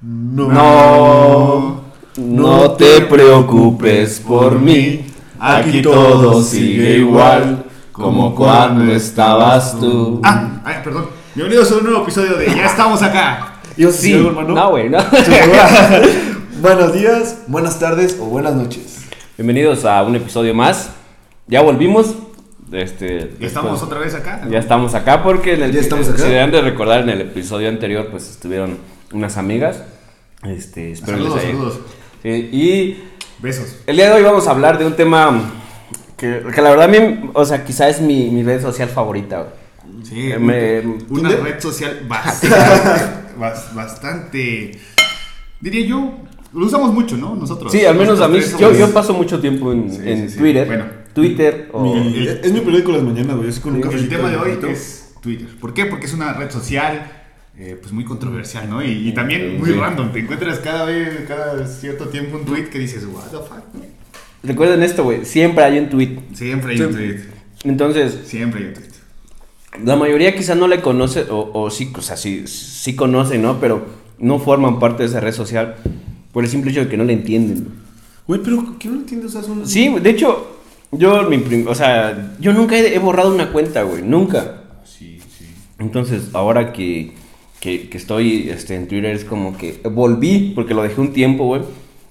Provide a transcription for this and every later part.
No. No, no te preocupes por mí. Aquí todo sigue igual como cuando estabas tú. Ah, ay, perdón. Bienvenidos a un nuevo episodio de Ya estamos acá. Yo Sí, no, güey, no. Buenos días, buenas tardes o buenas noches. Bienvenidos a un episodio más. Ya volvimos. Este, Ya estamos después- otra vez acá. Ya estamos acá porque en el, Ya estamos acá. si deben de recordar en el episodio anterior pues estuvieron unas amigas. Este, espero Saludos, les haya- saludos. Sí, y Besos. el día de hoy vamos a hablar de un tema que, que la verdad a mí, o sea, quizá es mi, mi red social favorita. güey. Sí, Eh, me- una red social bastante, bas- bastante, diría yo, lo usamos mucho, ¿no? Nosotros. Sí, al menos a mí, yo, paso mucho tiempo en, Sí, en sí, sí. Twitter, Bueno. Twitter o... Mi- el- es mi periódico de las mañanas, güey. Con un. El tema de hoy es Twitter. ¿Por qué? Porque es una red social eh, pues muy controversial, ¿no? Y, y también muy Sí. random. Te encuentras cada vez, cada cierto tiempo un tweet que dices, what the fuck. Recuerden esto, güey, siempre hay un tweet. Siempre hay un tweet. Entonces, Siempre hay un tweet. la mayoría quizá no le conoce, o, o sí, o sea, sí, sí conocen, ¿no? Pero no forman parte de esa red social por el simple hecho de que no la entienden. Güey, pero ¿qué no entiendes? O sea, son... Sí, de hecho, yo, mi prim- o sea, yo nunca he, he borrado una cuenta, güey, nunca. Sí, sí. Entonces, ahora que, que, que estoy este, en Twitter es como que volví, porque lo dejé un tiempo, güey.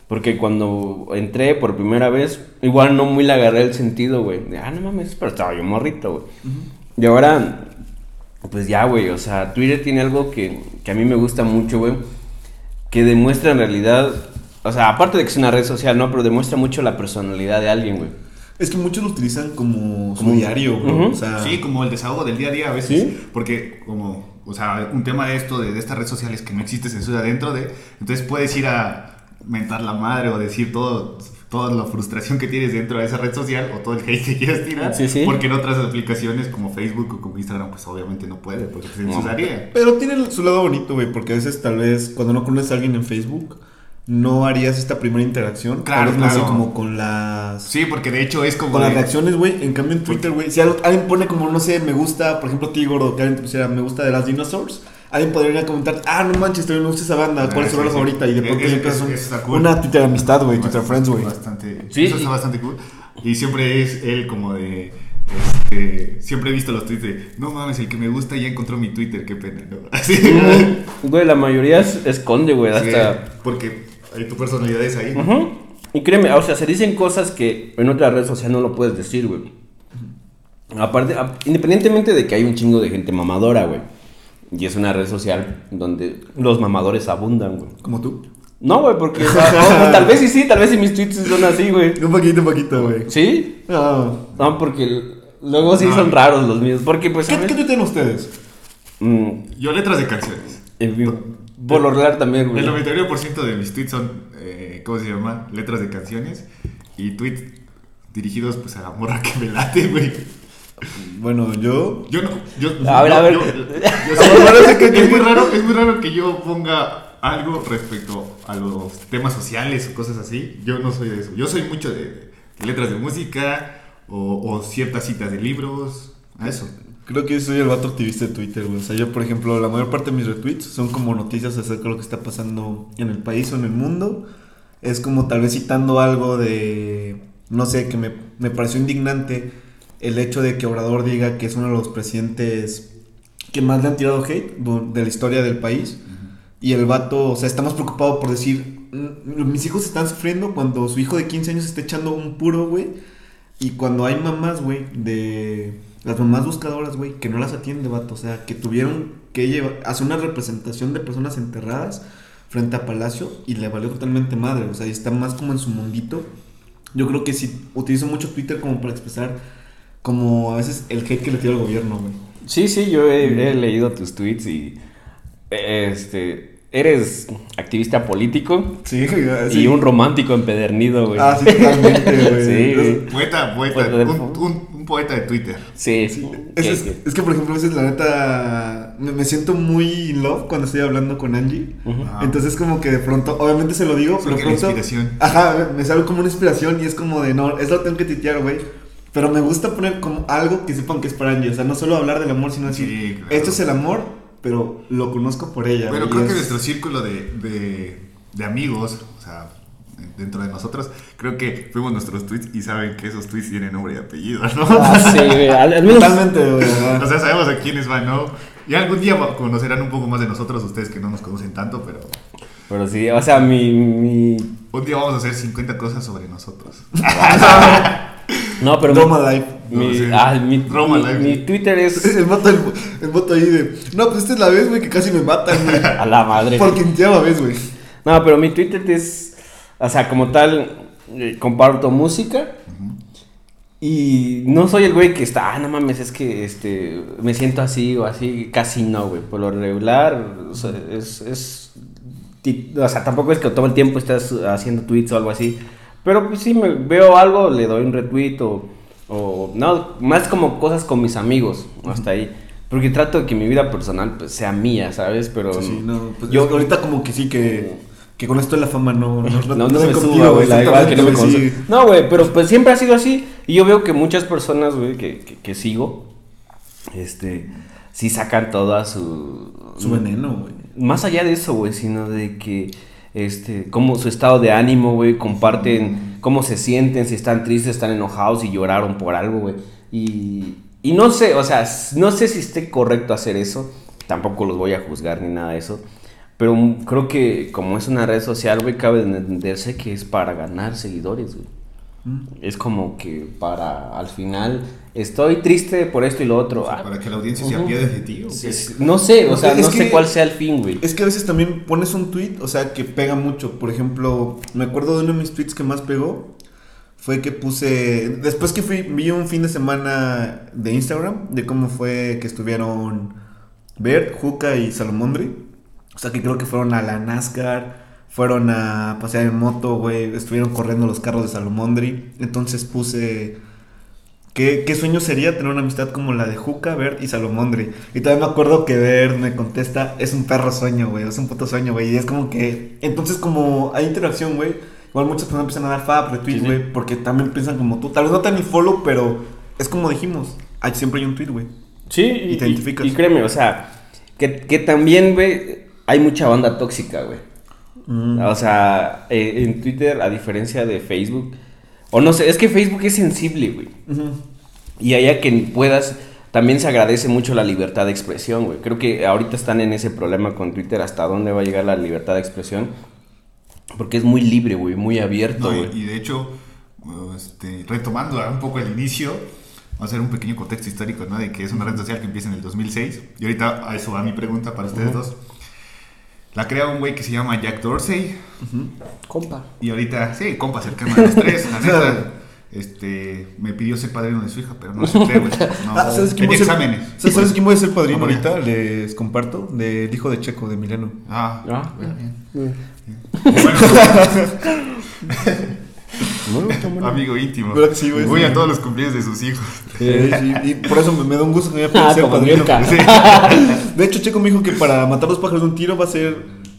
Porque cuando entré por primera vez, igual no muy le agarré el sentido, güey. De, ah, no mames, pero estaba yo morrito, güey. Y ahora, pues ya, güey, o sea, Twitter tiene algo que, que a mí me gusta mucho, güey. Que demuestra en realidad, o sea, aparte de que es una red social, ¿no? Pero demuestra mucho la personalidad de alguien, güey. Es que muchos lo utilizan como su Como- diario, bro. Ujú. O sea, Sí, como el desahogo del día a día a veces. ¿Sí? Porque, como, o sea, un tema de esto, de, de esta red social es que no existe censura dentro de. Entonces puedes ir a mentar la madre o decir todo, toda la frustración que tienes dentro de esa red social o todo el hate que quieras tirar. Sí, sí. Porque en otras aplicaciones como Facebook o como Instagram, pues obviamente no puede, porque se No. censuraría. Pero tiene su lado bonito, güey, porque a veces tal vez cuando no conoces a alguien en Facebook, no harías esta primera interacción. Claro, no así claro. como con las... Sí, porque de hecho es como. Con las reacciones, güey. En cambio, en Twitter, güey, si algo- alguien pone como, no sé, me gusta, por ejemplo, Tigor o que alguien te pusiera me gusta de las Dinosaurs, alguien podría ir a comentar, ah, no manches, también me gusta esa banda, ¿cuál es su sí, banda favorita? Y de pronto empiezas un- cool. una Twitter amistad, güey, Twitter friends, güey. Bastante. Sí, eso está bastante cool. Y siempre es él como de. Este, siempre he visto los tweets de no mames, el que me gusta ya encontró mi Twitter, qué pena, ¿no? Así. Güey, la mayoría es- esconde, güey, Sí, hasta... porque tu personalidad es ahí. Y créeme, o sea, se dicen cosas que en otra red social no lo puedes decir, güey. Aparte, independientemente de que hay un chingo de gente mamadora, güey. Y es una red social donde los mamadores abundan, güey. Como tú. No, güey, porque o sea, o tal vez sí, sí, tal vez sí mis tweets son así, güey. Un poquito, un poquito, güey. ¿Sí? No. No, porque luego sí No. son raros los míos. Porque, pues, ¿Qué. ¿Qué tuitean ustedes? Mm, Yo letras de canciones. en fin, por lo regular también, güey. El 99% de mis tweets son, eh, ¿cómo se llama? Letras de canciones y tweets dirigidos pues a la morra que me late, güey. Bueno, yo... Yo no, yo, A ver, a ver. yo- yo sé- Parece que- es muy raro, es muy raro que yo ponga algo respecto a los temas sociales o cosas así. Yo no soy de eso. Yo soy mucho de, de letras de música o, o ciertas citas de libros. A eso. Creo que yo soy el vato activista de Twitter, güey. O sea, yo, por ejemplo, la mayor parte de mis retweets son como noticias acerca de lo que está pasando en el país o en el mundo. Es como tal vez citando algo de, no sé, que me, me pareció indignante el hecho de que Obrador diga que es uno de los presidentes que más le han tirado hate de la historia del país. Y el vato, o sea, está más preocupado por decir, "Mm, mis hijos están sufriendo cuando su hijo de 15 años está echando un puro, güey. Y cuando hay mamás, güey, de las mamás buscadoras, güey, que no las atiende, vato. O sea, que tuvieron que llevar, hacer una representación de personas enterradas frente a Palacio y le valió totalmente madre. O sea, y está más como en su mundito. Yo creo que sí, utilizo mucho Twitter como para expresar como a veces el hate que le tira al gobierno, güey. Sí, sí, yo he, he leído tus tweets y. Este. Eres activista político Sí, y un romántico empedernido, güey. Ah, sí, totalmente, güey. Sí, güey. Poeta, poeta. Un- un poeta de Twitter. Sí, Sí, es, es- que- es que, por ejemplo, a veces la neta me, me siento muy in love cuando estoy hablando con Angie. Ujú. Ah. Entonces, como que de pronto, obviamente se lo digo, pero pronto. inspiración. Ajá, me sale como una inspiración y es como de no, eso lo tengo que titear, güey. Pero me gusta poner como algo que sepan que es para Angie. O sea, no solo hablar del amor, sino decir, Sí, claro. esto es el amor, pero lo conozco por ella. Bueno, creo que es- nuestro círculo de, de, de amigos, o sea, dentro de nosotros, creo que fuimos nuestros tweets y saben que esos tweets tienen nombre y apellido, ¿no? Ah, sí, güey. Al, al menos. Totalmente, güey. O sea, sabemos a quiénes van, ¿no? Y algún día conocerán un poco más de nosotros, ustedes que no nos conocen tanto, pero Pero sí, o sea, mi. mi... un día vamos a hacer 50 cosas sobre nosotros. No, pero. Roma Life. Mi, No, sí. ah, mi, Roma mi- mi Twitter es. El voto, el, el voto ahí de. No, pues esta es la vez, güey, que casi me matan, güey. A la madre. Por quinceava vez, güey. No, pero mi Twitter es. O sea, como tal, eh, comparto música. Y no soy el güey que está, ah, no mames, es que este, me siento así o así. Casi no, güey. Por lo regular, o sea, es. es o sea, tampoco es que todo el tiempo estés haciendo tweets o algo así. Pero pues sí, me veo algo, le doy un retweet o. o no, más como cosas con mis amigos, hasta ahí. Porque trato de que mi vida personal pues, sea mía, ¿sabes? Pero. Sí, sí, no. Pues yo ahorita como que sí que. Que con esto de la fama no. No, No, no, me contigo, suba, güey, la igual que no me exactamente, conoce. sí. No, güey, pero pues siempre ha sido así. Y yo veo que muchas personas, güey, que, que, que sigo, este, sí sacan toda su... Su veneno, güey. Más allá de eso, güey, sino de que, este, como su estado de ánimo, güey, comparten cómo se sienten, si están tristes, están enojados y lloraron por algo, güey. Y, y no sé, o sea, no sé si esté correcto hacer eso. Tampoco los voy a juzgar ni nada de eso. Pero creo que como es una red social, güey, cabe de entenderse que es para ganar seguidores, güey. Mm. Es como que para, al final, estoy triste por esto y lo otro. Ah, Para que la audiencia se apiade de ti. ¿o sí, qué? sí, no sé, o sea, Es no sé cuál sea el fin, güey. Es que a veces también pones un tweet, o sea, que pega mucho. Por ejemplo, me acuerdo de uno de mis tweets que más pegó. Fue que puse. Después que fui, vi un fin de semana de Instagram de cómo fue que estuvieron Bert, Juca y Salomondri. O sea, que creo que fueron a la NASCAR, fueron a pasear en moto, güey. Estuvieron corriendo los carros de Salomondri. Entonces puse. ¿Qué, qué sueño sería tener una amistad como la de Juca, Bert y Salomondri? Y todavía me acuerdo que Bert me contesta, es un perro sueño, güey, es un puto sueño, güey. Y es como que, entonces como hay interacción, güey, igual muchas personas empiezan a dar fab, retweet, Sí, sí. güey, porque también piensan como tú. Tal vez no te dan ni follow, pero es como dijimos, hay, siempre hay un tweet, güey. Sí, Y y, te identificas. y créeme, o sea, que, que también, güey, hay mucha banda tóxica, güey. Mm. O sea, eh, en Twitter, a diferencia de Facebook, o no sé, es que Facebook es sensible, güey. Y allá que puedas, también se agradece mucho la libertad de expresión, güey. Creo que ahorita están en ese problema con Twitter, hasta dónde va a llegar la libertad de expresión. Porque es muy libre, güey, muy abierto, No, y, y de hecho, este, retomando un poco el inicio, vamos a hacer un pequeño contexto histórico, ¿no? De que es una red social que empieza en el 2006. Y ahorita a eso va mi pregunta para ustedes dos. La crea un güey que se llama Jack Dorsey. Compa. Y ahorita, sí, compa cercano a los tres, la neta. Este, me pidió ser padrino de su hija, pero no acepté, güey. No, Ah, ¿sabes quién tenía voy a ser- exámenes. ¿Sabes ¿sabes quién voy a ser padrino No, ahorita? Les comparto, del hijo de Checo, de Mileno. Ah, Ah, bien, bien. bien. Bueno, Bueno. amigo íntimo. ¿Verdad que sí, güey? Voy Sí. a todos los cumpleaños de sus hijos. Sí, sí, y por eso me, me da un gusto que me Ah, haya ser como padrino. Sí. De hecho, Checo me dijo que para matar los pájaros de un tiro va a ser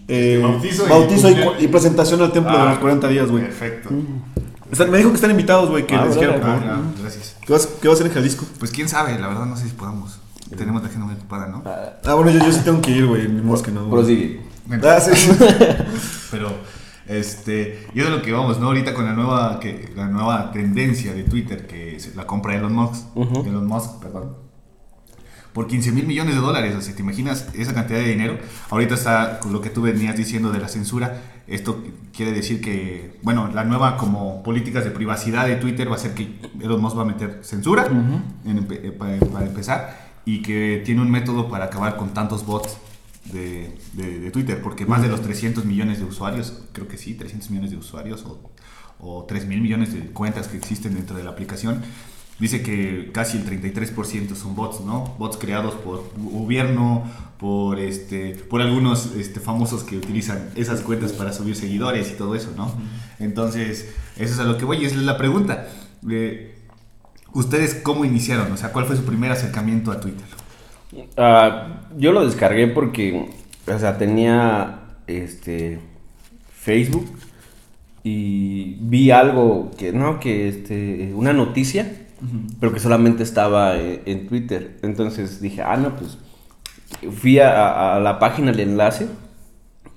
eh, Bautizo y bautizo y, cumpleaños. y presentación al templo de Ah, los 40 días, güey. Perfecto. Sea, me dijo que están invitados, güey, que Ah, les por Ah, favor. gracias. ¿Qué, vas- ¿Qué va a hacer en Jalisco? Pues quién sabe, la verdad no sé si podamos. Tenemos la agenda muy ocupada, ¿no? Ah, bueno, yo, yo sí tengo que ir, güey. Ni modo que no. Prosigue. Ah, sí. Pero, este, y es lo que vamos, ¿no? Ahorita con la nueva, que, la nueva tendencia de Twitter, que es la compra de Elon Musk, Ujú. Elon Musk, perdón, por 15 mil millones de dólares, o sea, ¿te imaginas esa cantidad de dinero? Ahorita está con lo que tú venías diciendo de la censura, esto quiere decir que, bueno, la nueva como políticas de privacidad de Twitter va a ser que Elon Musk va a meter censura, eh, para, para empezar, y que tiene un método para acabar con tantos bots de, de- de Twitter, porque más de los 300 millones de usuarios, creo que sí, 300 millones de usuarios o, o 3 mil millones de cuentas que existen dentro de la aplicación, dice que casi el 33% son bots, ¿no? Bots creados por gobierno, por, este, por algunos este, famosos que utilizan esas cuentas para subir seguidores y todo eso, ¿no? Entonces, eso es a lo que voy y esa es la pregunta. Eh, ¿Ustedes cómo iniciaron? O sea, ¿cuál fue su primer acercamiento a Twitter? Ah, yo lo descargué porque, o sea, tenía este Facebook y vi algo que, no, que este, una noticia, pero que solamente estaba en, en Twitter. Entonces dije, ah, no, pues fui a, a la página del enlace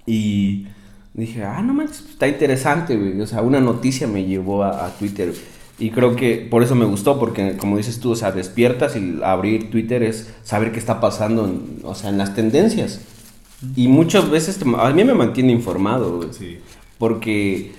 y dije, ah, no manches, está interesante, güey. O sea, una noticia me llevó a, a Twitter. Y creo que por eso me gustó, porque como dices tú, o sea, despiertas y abrir Twitter es saber qué está pasando, en, o sea, en las tendencias. Y muchas veces te- a mí me mantiene informado, güey. Sí. Porque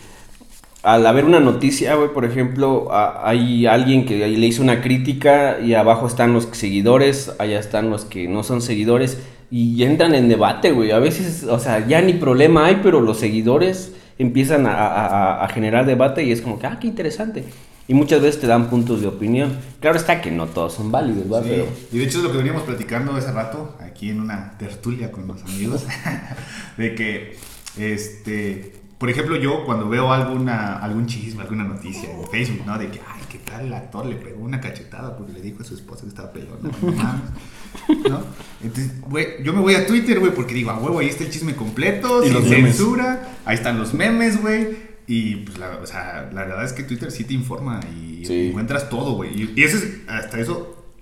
al haber una noticia, güey, por ejemplo, a- hay alguien que le hizo una crítica y abajo están los seguidores, allá están los que no son seguidores y entran en debate, güey. A veces, o sea, ya ni problema hay, pero los seguidores empiezan a- a generar debate y es como que, ah, qué interesante. Y muchas veces te dan puntos de opinión. Claro está que no todos son válidos, ¿verdad? Sí, Pero Y de hecho es lo que veníamos platicando hace rato, aquí en una tertulia con los amigos, de que, este, por ejemplo, yo cuando veo alguna, algún chisme, alguna noticia en Facebook, ¿no? De que, ay, ¿qué tal el actor le pegó una cachetada porque le dijo a su esposa que estaba pelona? No ¿no? Entonces, güey, yo me voy a Twitter, güey, porque digo, a huevo, ahí está el chisme completo, sin los memes. censura, ahí están los memes, güey. Y pues la, o sea, la verdad es que Twitter sí te informa y Sí. encuentras todo, güey. Y, y eso es, hasta eso,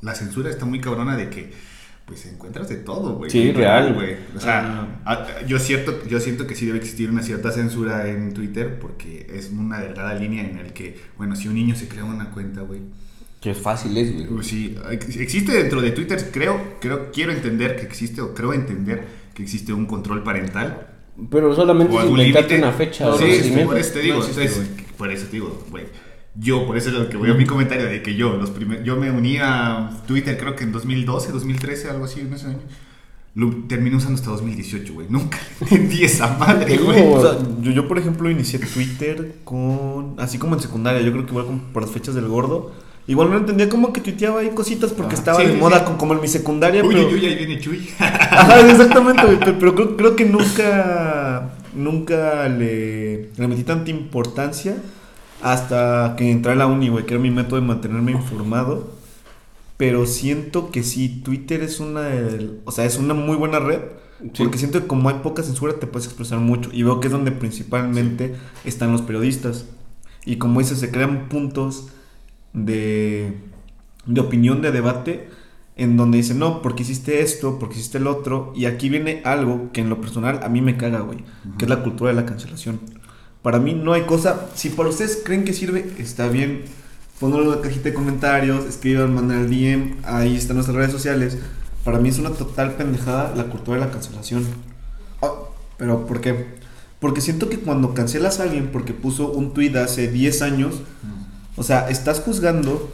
la censura está muy cabrona de que pues encuentras de todo, güey. Sí, real. güey. O sea, a- yo cierto, yo siento que sí debe existir una cierta censura en Twitter porque es una delgada línea en el que, bueno, si un niño se crea una cuenta, güey. que fácil es, güey. Pues sí, ex- existe dentro de Twitter, creo, creo, quiero entender que existe o creo entender que existe un control parental Pero solamente es inventarte una fecha. No, sí, procedimiento. por eso te digo, No existe, por eso te digo, güey. Yo, por eso es lo que voy a mi comentario de que yo, los primer- yo me uní a Twitter creo que en 2012, 2013, algo así, en ese año. Lo terminé usando hasta 2018, güey. Nunca entendí esa madre, güey. O sea, yo, yo, por ejemplo, inicié Twitter con. Así como en secundaria, yo creo que igual por las fechas del gordo. Igual no entendía como que tuiteaba ahí cositas porque Ah, estaba sí, de sí, moda, sí. con- como en mi secundaria. Uy, pero... uy, uy, ahí viene Chuy. Ajá, exactamente, Pero, pero creo, creo que nunca. Nunca le, le metí tanta importancia hasta que entré a la uni, güey, que era mi método de mantenerme informado. Pero siento que sí, Twitter es una. O sea, es una muy buena red. Porque siento que como hay poca censura te puedes expresar mucho. Y veo que es donde principalmente están los periodistas. Y como dices, se crean puntos de, de opinión, de debate, en donde dicen, no, porque hiciste esto, porque hiciste el otro. Y aquí viene algo que en lo personal a mí me caga, güey. Que es la cultura de la cancelación. Para mí no hay cosa... Si para ustedes creen que sirve, está bien. Pónganlo en la cajita de comentarios, escriban, manden el DM. Ahí están nuestras redes sociales. Para mí es una total pendejada la cultura de la cancelación. Ah, pero ¿por qué? Porque siento que cuando cancelas a alguien porque puso un tweet hace 10 años, o sea, estás juzgando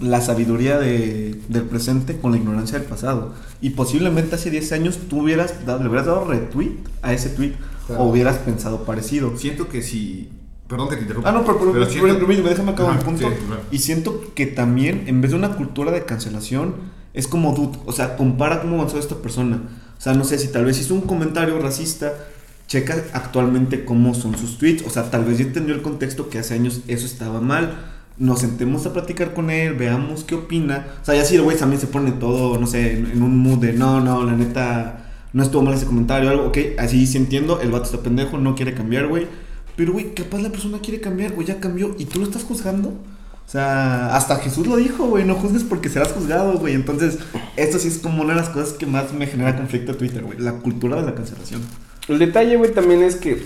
la sabiduría de- del presente con la ignorancia del pasado. Y posiblemente hace 10 años tú hubieras dado, le hubieras dado retweet a ese tweet Claro. o hubieras pensado parecido. Siento que si. Perdón que te interrumpa. Ah, no, pero, pero, pero, siento- pero, pero, déjame acabar el punto. sí, claro. Y siento que también, en vez de una cultura de cancelación, es como, dude, o sea, compara cómo avanzó esta persona. O sea, no sé si tal vez hizo un comentario racista, checa actualmente cómo son sus tweets. O sea, tal vez ya entendió el contexto que hace años eso estaba mal. Nos sentemos a platicar con él, veamos qué opina. O sea, ya si el güey también se pone todo, no sé, en, un mood de no, no, la neta, no estuvo mal ese comentario, algo, ok, así sí entiendo, el vato está pendejo, no quiere cambiar, güey. Pero, güey, capaz la persona quiere cambiar, güey, ya cambió y tú lo estás juzgando. O sea, hasta Jesús lo dijo, güey, no juzgues porque serás juzgado, güey. Entonces, esto sí es como una de las cosas que más me genera conflicto a Twitter, güey, la cultura de la cancelación. El detalle, güey, también es que,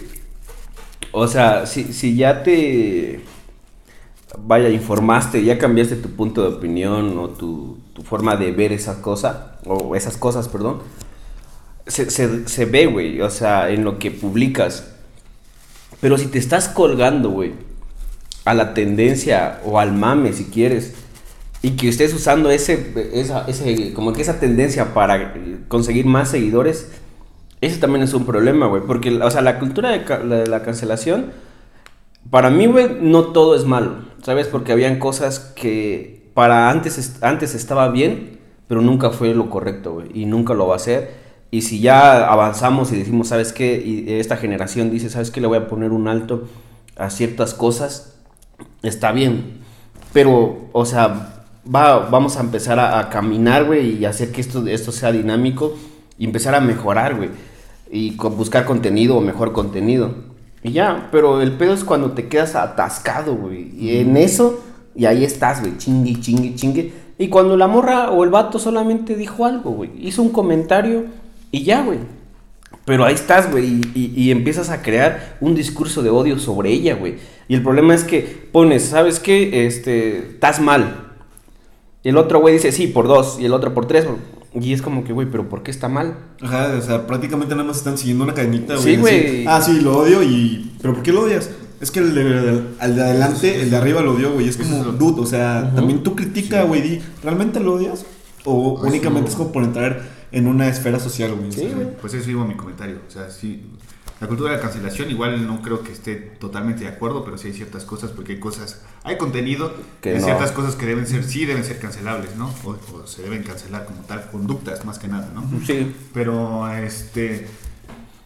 o sea, si, si ya te, vaya, informaste, ya cambiaste tu punto de opinión o tu, tu forma de ver esa cosa, o esas cosas, perdón, se, se, se ve, güey, o sea, en lo que publicas. Pero si te estás colgando, güey, a la tendencia o al mame, si quieres, y que estés usando ese, esa, ese, como que esa tendencia para conseguir más seguidores, ese también es un problema, güey. Porque, o sea, la cultura de, la, cancelación, para mí, güey, no todo es malo, ¿sabes? Porque habían cosas que para antes, antes estaba bien, pero nunca fue lo correcto, güey. Y nunca lo va a ser. Y si ya avanzamos y decimos, ¿sabes qué? Y esta generación dice, ¿sabes qué? Le voy a poner un alto a ciertas cosas, está bien. Pero, o sea, va, vamos a empezar a, a caminar, güey, y hacer que esto, esto sea dinámico y empezar a mejorar, güey. Y con- buscar contenido o mejor contenido. Y ya, pero el pedo es cuando te quedas atascado, güey. Y en eso, y ahí estás, güey, chingue, chingue, chingue. Y cuando la morra o el vato solamente dijo algo, güey. Hizo un comentario y ya, güey. Pero ahí estás, güey, y, y- y empiezas a crear un discurso de odio sobre ella, güey. Y el problema es que pones, ¿sabes qué? Este, estás mal. Y el otro güey dice, sí, por dos, y el otro por tres. Y es como que, güey, pero ¿por qué está mal? Ajá, o sea, prácticamente nada más están siguiendo una cadenita, güey. Sí, güey. Ah, sí, lo odio y... ¿Pero por qué lo odias? Es que el de, al de adelante, el de arriba lo odió, güey. Es como, dude, o sea, también tú critica, güey, di, ¿realmente lo odias? O únicamente es como por entrar en una esfera social, güey. o Sí, güey. Pues eso iba mi comentario. O sea, sí. La cultura de la cancelación igual no creo que esté totalmente de acuerdo, pero sí hay ciertas cosas, porque hay cosas, hay contenido, Que hay no. ciertas cosas que deben ser, sí deben ser cancelables, ¿no? O, o se deben cancelar como tal, conductas más que nada, ¿no? Sí. Pero, este,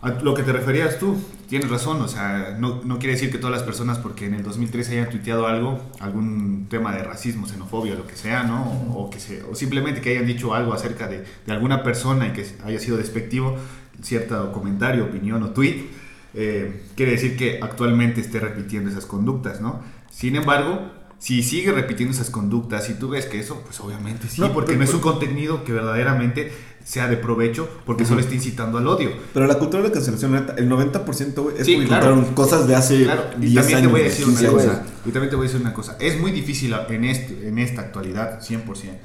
a lo que te referías tú, tienes razón, o sea, no, no quiere decir que todas las personas, porque en el 2013 hayan tuiteado algo, algún tema de racismo, xenofobia, lo que sea, ¿no? O, que se, o simplemente que hayan dicho algo acerca de, de alguna persona y que haya sido despectivo, cierto comentario, opinión o tweet, eh, quiere decir que actualmente esté repitiendo esas conductas, ¿no? Sin embargo, si sigue repitiendo esas conductas y tú ves que eso, pues obviamente sí, No, porque pero- no es un contenido que verdaderamente sea de provecho, porque solo está incitando al odio. Pero la cultura de la cancelación, el 90% güey, es Sí, claro. cosas de hace Claro, y 10 también años. te voy a decir 15 una cosa. Y también te voy a decir una cosa. Es muy difícil en, este, en esta actualidad, 100%,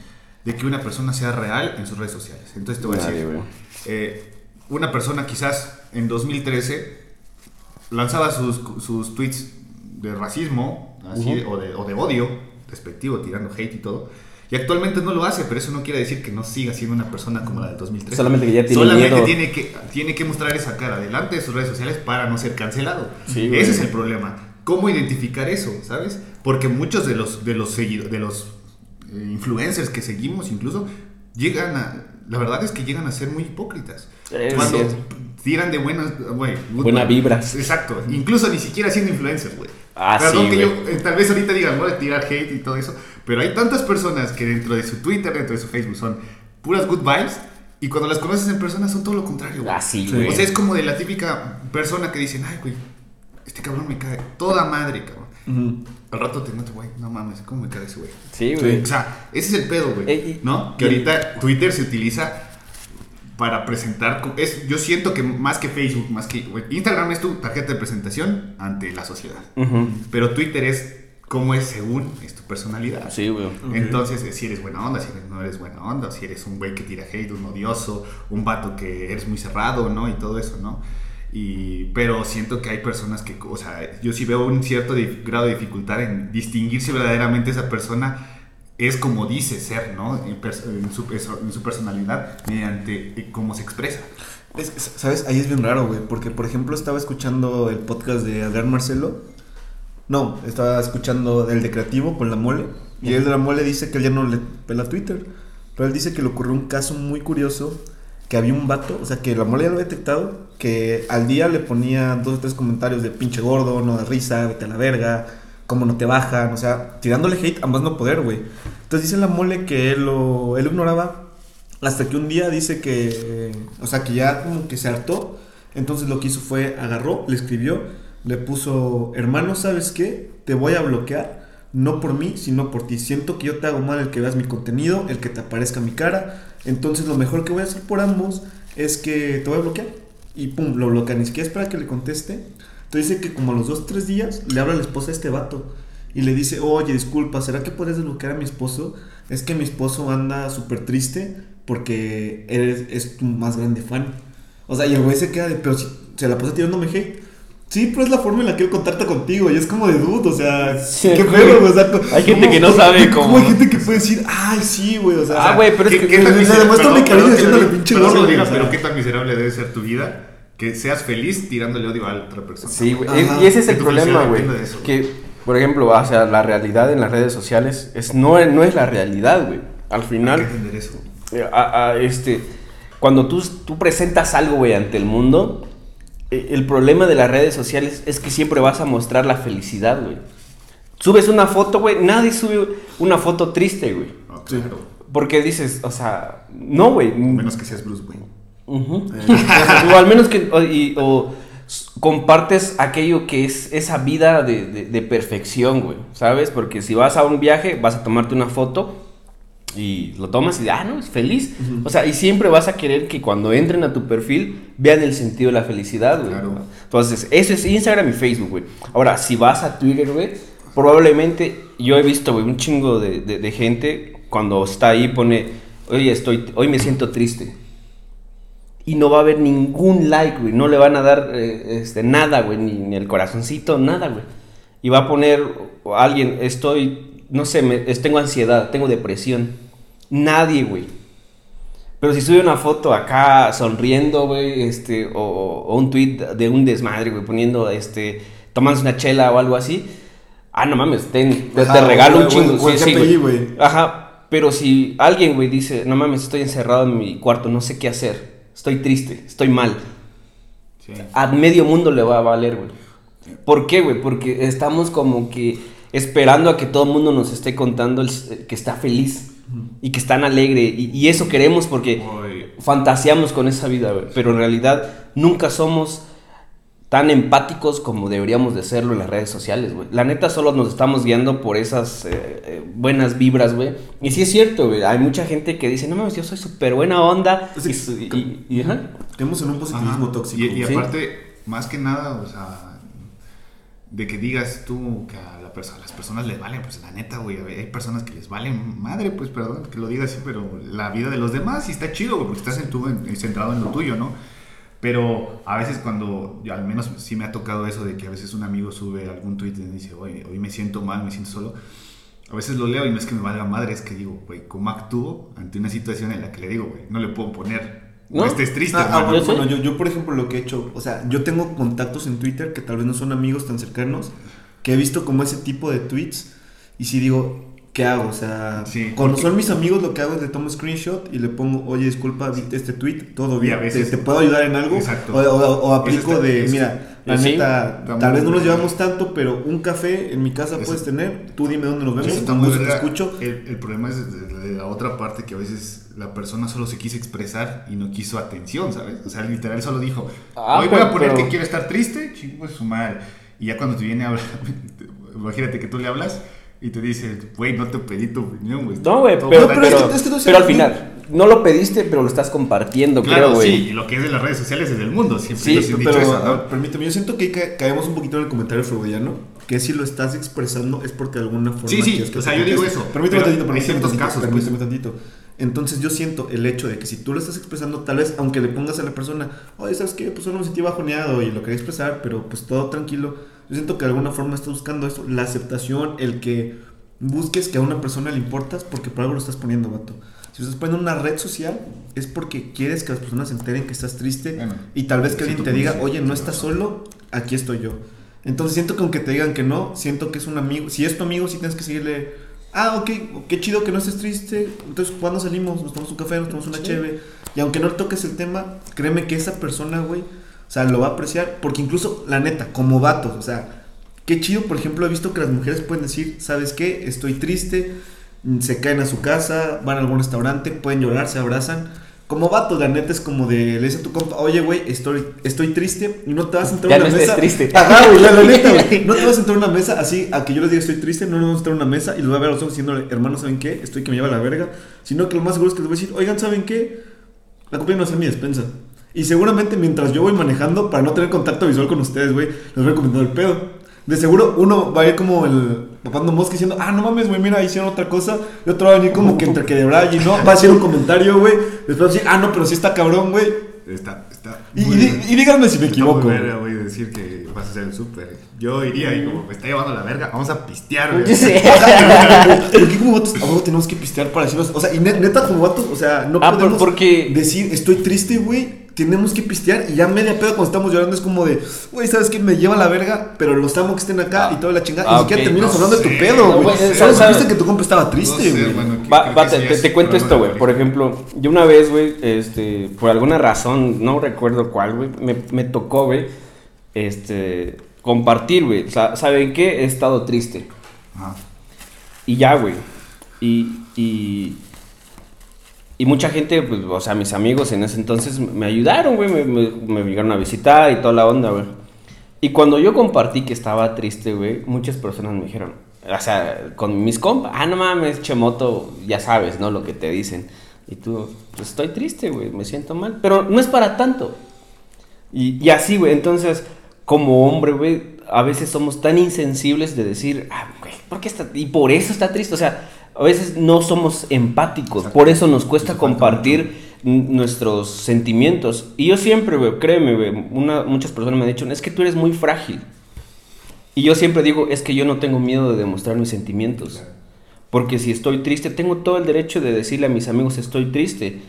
de que una persona sea real en sus redes sociales. Entonces te voy a decir, eh, una persona quizás en 2013 lanzaba sus, sus tweets de racismo así, o, de, o de odio, despectivo, tirando hate y todo. Y actualmente no lo hace, pero eso no quiere decir que no siga siendo una persona como la del 2013. Solamente que ya tiene Solamente miedo. tiene que, tiene que mostrar esa cara delante de sus redes sociales para no ser cancelado. Sí, güey. Ese es el problema. ¿Cómo identificar eso, sabes? Porque muchos de los de los de los eh, influencers que seguimos incluso llegan a la verdad es que llegan a ser muy hipócritas. Es Cuando cierto. tiran de buenas, good Buena vibras. Exacto, incluso ni siquiera siendo influencers, güey. Ah, Perdón sí, que yo eh, tal vez ahorita digan, voy a tirar hate y todo eso, pero hay tantas personas que dentro de su Twitter, dentro de su Facebook son puras good vibes y cuando las conoces en persona son todo lo contrario, güey. Ah, sí, Sí. güey. O sea, es como de la típica persona que dicen, ay, güey, este cabrón me cae toda madre, cabrón. Al rato te noto, güey, no mames, ¿cómo me cae ese güey? Sí, güey. O sea, ese es el pedo, güey. Eh, ¿No? Que ahorita Twitter se utiliza para presentar. Es, yo siento que más que Facebook, más que. Instagram es tu tarjeta de presentación ante la sociedad. Ujú. Pero Twitter es cómo es según es tu personalidad. Sí, güey. Entonces, eh, si eres buena onda, si eres- no eres buena onda, si eres un güey que tira hate, un odioso, un vato que eres muy cerrado, ¿no? Y todo eso, ¿no? Y, pero siento que hay personas que, o sea, yo sí veo un cierto grado de dificultad en distinguir si verdaderamente esa persona es como dice ser, ¿no? En, en su, perso- en su personalidad, mediante eh, cómo se expresa. Es- es- ¿Sabes? Ahí es bien raro, güey. Porque, por ejemplo, estaba escuchando el podcast de Adrián Marcelo. No, estaba escuchando el de Creativo con la mole. Y el de la mole dice que él ya no le pela Twitter. Pero él dice que le ocurrió un caso muy curioso. Que había un vato, o sea, que la mole ya lo había detectado. Que al día le ponía dos o tres comentarios de pinche gordo, no da risa, vete a la verga, cómo no te bajan. O sea, tirándole hate a más no poder, güey. Entonces dice la mole que él lo, él lo ignoraba hasta que un día dice que, o sea, que ya como que se hartó. Entonces lo que hizo fue agarró, le escribió, le puso, hermano, ¿sabes qué? Te voy a bloquear, no por mí, sino por ti. Siento que yo te hago mal el que veas mi contenido, el que te aparezca mi cara. Entonces lo mejor que voy a hacer por ambos es que te voy a bloquear. Y pum, lo bloquea, ni siquiera espera que le conteste. Entonces dice que como a los dos, tres días le habla a la esposa de este vato. Y le dice, oye, disculpa, ¿será que puedes desbloquear a mi esposo? Es que mi esposo anda súper triste porque eres, es tu más grande fan. O sea, y el güey se queda de, pero si se la pasa tirándome hate. Sí, pero es la forma en la que él contacta contigo y es como de dude, o sea, Sí, qué güey. pedo, güey, o sea, Hay gente que no sabe cómo- hay gente que puede decir, ay, sí, güey, o sea, Ah, güey, pero es ¿Qué- que- miserable- demuestra mi cariño que diciéndole pinche que gordo, diga, o sea. pero qué tan miserable debe ser tu vida que seas feliz tirándole odio a otra persona. Sí, güey. Y ese es el Que problema, güey. Que, por ejemplo, o sea, la realidad en las redes sociales es, no, es- no es la realidad, güey. Al Hay final, que entender eso. eh, a- a, este, cuando tú, tú presentas algo, güey, ante el mundo, el problema de las redes sociales es que siempre vas a mostrar la felicidad, güey. Subes una foto, güey, nadie sube una foto triste, güey. Sí. claro. Porque dices, o sea, no, güey. Menos que seas Bruce Wayne. Ujú. o al menos que o, y- o compartes aquello que es esa vida de, de- de perfección, güey, ¿sabes? Porque si vas a un viaje, vas a tomarte una foto y lo tomas y, ah, no, es feliz. O sea, y siempre vas a querer que cuando entren a tu perfil vean el sentido de la felicidad, güey. Claro. Entonces, eso es Instagram y Facebook, güey. Ahora, si vas a Twitter, güey, probablemente yo he visto, güey, un chingo de, de- de gente cuando está ahí pone, oye, estoy, hoy me siento triste. Y no va a haber ningún like, güey. No le van a dar eh, este, nada, güey. Ni, ni el corazoncito, nada, güey. Y va a poner alguien, estoy, no sé, me- tengo ansiedad, tengo depresión. Nadie, güey. Pero si sube una foto acá sonriendo, güey, este, o, o un tweet de un desmadre, güey, poniendo, este, tomándose una chela o algo así. Ah, no mames, ten, te, Ajá, te regalo un chingo. el sí, sí, GPI, güey. güey. Ajá, pero si alguien, güey, dice, no mames, estoy encerrado en mi cuarto, no sé qué hacer, estoy triste, estoy mal. Sí. A medio mundo le va a valer, güey. ¿Por qué, güey? Porque estamos como que esperando a que todo el mundo nos esté contando el- que está feliz y que están alegre. Y, y eso queremos porque fantaseamos con esa vida. Pero en realidad nunca somos tan empáticos como deberíamos de serlo en las redes sociales, güey. La neta solo nos estamos guiando por esas eh, eh, buenas vibras, güey. Y sí es cierto, güey. Hay mucha gente que dice, no mames, yo soy súper buena onda. Sí, y y- y- ajá. Tenemos en un positivismo Ajá. tóxico. Y, y Sí. aparte, más que nada, o sea, de que digas tú que a, las personas les valen, pues la neta, güey, hay personas que les valen madre, pues perdón que lo diga así, pero la vida de los demás sí está chido, güey, porque estás en tu, en- centrado en lo tuyo, ¿no? Pero a veces cuando, al menos sí me ha tocado eso de que a veces un amigo sube algún tweet y dice, hoy me siento mal, me siento solo. A veces lo leo y no es que me valga madre, es que digo, güey, ¿cómo actúo ante una situación en la que le digo, güey, no le puedo poner, no, ¿No? estés triste, Ah, ah, hermano"? bueno, Yo sé. bueno, yo, yo, por ejemplo lo que he hecho, o sea, yo tengo contactos en Twitter que tal vez no son amigos tan cercanos, que he visto como ese tipo de tweets y si digo, ¿qué hago? O sea, Sí, cuando porque- son mis amigos lo que hago es le tomo screenshot y le pongo, oye, disculpa, vi este tweet, todo a bien, veces- ¿Te, te puedo ayudar en algo? Exacto. O, o- o aplico está- de, mira, la sí, neta, tal vez no nos llevamos tanto, pero un café en mi casa puedes tener, tú dime dónde nos vemos, está muy te escucho. El, el problema es de, de- de la otra parte que a veces la persona solo se quiso expresar y no quiso atención, ¿sabes? O sea, literal solo dijo, Ah, hoy voy pero- a poner pero- que quiero estar triste, chingo es su madre. Y ya cuando te viene a hablar, imagínate que tú le hablas y te dice, güey, no te pedí tu opinión, güey. No, güey, pero, pero es pero, que- es que no sé- pero al final, no lo pediste, pero lo estás compartiendo, Claro, creo, güey. sí, y lo que es de las redes sociales es del mundo, siempre Sí, nos han dicho Pero, eso, ¿no? permíteme, yo siento que ca- caemos un poquito en el comentario freudiano, que si lo estás expresando es porque de alguna forma... Sí, sí, que o sea, yo digo eso, Permíteme tantito, hay permíteme ciertos tantito, casos, permíteme tantito. Entonces yo siento el hecho de que si tú lo estás expresando, tal vez, aunque le pongas a la persona, oye, ¿sabes qué? Pues solo me sentí bajoneado y lo quería expresar, pero pues todo tranquilo. Yo siento que de alguna forma estás buscando eso, la aceptación, el que busques que a una persona le importas porque por algo lo estás poniendo, vato. Si estás poniendo en una red social, es porque quieres que las personas se enteren que estás triste Bueno, y tal vez que alguien te diga, oye, no estás solo, aquí estoy yo. Entonces siento que aunque te digan que no, siento que es un amigo. Si es tu amigo, sí tienes que seguirle. Ah, ok, qué chido que no estés triste. Entonces, ¿cuándo salimos? Nos tomamos un café, nos tomamos una Sí. cheve. Y aunque no le toques el tema, créeme que esa persona, güey, o sea, lo va a apreciar. Porque incluso, la neta, como vatos, o sea, qué chido, por ejemplo, he visto que las mujeres pueden decir, ¿sabes qué? Estoy triste. Se caen a su casa, van a algún restaurante, pueden llorar, se abrazan. Como vatos, la neta es como de, le dices a tu compa, oye, güey, estoy, estoy triste y no te vas a entrar a una no mesa. triste. Ajá, güey, la, la neta, güey. No te vas a entrar a una mesa así, a que yo les diga estoy triste, no nos vamos a entrar a una mesa y les voy a ver a los ojos diciéndole, hermano, ¿saben qué? Estoy que me lleva la verga. Sino que lo más seguro es que les voy a decir, oigan, ¿saben qué? No es en mi despensa. Y seguramente mientras yo voy manejando, para no tener contacto visual con ustedes, güey, les voy comentando el pedo. De seguro uno va a ir como el papando mosca diciendo, ah, no mames, güey, mira, hicieron otra cosa. Y otro va a venir como que entre que de Brady, ¿no? Va a hacer un comentario, güey. Después va a decir, ah, no, pero sí está cabrón, güey. Está, está Y, y, y díganme si me Está equivoco. muy verga, güey, decir que vas a hacer el súper. Yo iría y como me está llevando la verga, vamos a pistear, güey. Sé. ¿Por qué como vatos a huevo tenemos que pistear para decirnos? O sea, y ne- neta como vatos, o sea, no Ah, podemos porque- decir estoy triste, güey. Tenemos que pistear y ya media pedo cuando estamos llorando es como de, güey, ¿sabes qué? Me lleva la verga, pero los amo que estén acá Ah. y toda la chingada. Ah, y ni siquiera ok, terminas no hablando de tu pedo, No, güey. güey, Solo que tu compa estaba triste, No güey. bueno, que- Va, te, cuento esto, güey. Por ejemplo, yo una vez, güey, este, por alguna razón, no recuerdo cuál, güey, me, me tocó, güey, este, compartir, güey. O sea, ¿saben qué? He estado triste. Ajá. Y ya, güey. Y, y, y mucha gente, pues, o sea, mis amigos en ese entonces me ayudaron, güey. Me, me, me llegaron a visitar y toda la onda, güey. Y cuando yo compartí que estaba triste, güey, muchas personas me dijeron, O sea, con mis compas, ah, no mames, Chemoto, ya sabes, ¿no? Lo que te dicen. Y tú, pues estoy triste, güey, me siento mal. Pero no es para tanto. Y, y así, güey, entonces, como hombre, güey, a veces somos tan insensibles de decir, ah, güey, ¿por qué está? Y por eso está triste. O sea, a veces no somos empáticos. Por eso nos cuesta compartir nuestros sentimientos. Y yo siempre, güey, créeme, una- muchas personas me han dicho, es que tú eres muy frágil. Y yo siempre digo, es que yo no tengo miedo de demostrar mis sentimientos. Porque si estoy triste, tengo todo el derecho de decirle a mis amigos estoy triste.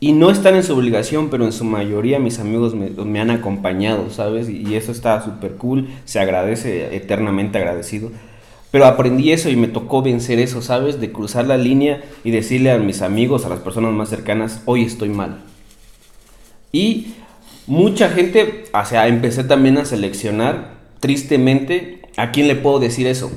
Y no están en su obligación, pero en su mayoría mis amigos me, me han acompañado, ¿sabes? Y, y eso está súper cool, se agradece, eternamente agradecido. Pero aprendí eso y me tocó vencer eso, ¿sabes? De cruzar la línea y decirle a mis amigos, a las personas más cercanas, hoy estoy mal. Y mucha gente, o sea, empecé también a seleccionar, tristemente, a quién le puedo decir eso.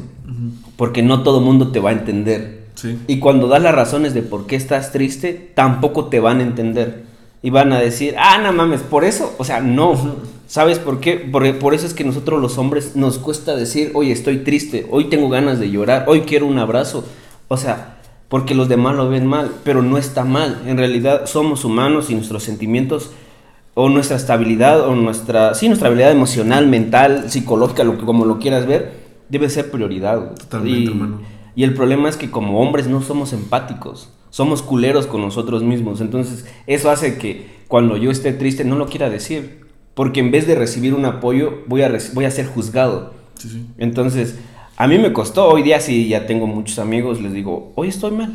Porque no todo mundo te va a entender. Sí. Y cuando das las razones de por qué estás triste, tampoco te van a entender. Y van a decir, ah, no mames, por eso. O sea, no. ¿Sabes por qué? Porque por eso es que nosotros los hombres nos cuesta decir, hoy estoy triste, hoy tengo ganas de llorar, hoy quiero un abrazo. O sea, porque los demás lo ven mal, pero no está mal. En realidad somos humanos y nuestros sentimientos o nuestra estabilidad o nuestra, sí, nuestra habilidad emocional, mental, psicológica, lo que, como lo quieras ver, debe ser prioridad. Totalmente, y, hermano. y el problema es que como hombres no somos empáticos, somos culeros con nosotros mismos. Entonces eso hace que cuando yo esté triste no lo quiera decir, porque en vez de recibir un apoyo voy a, voy a ser juzgado. Sí, sí. Entonces, a mí me costó, hoy día sí ya tengo muchos amigos, les digo, hoy estoy mal,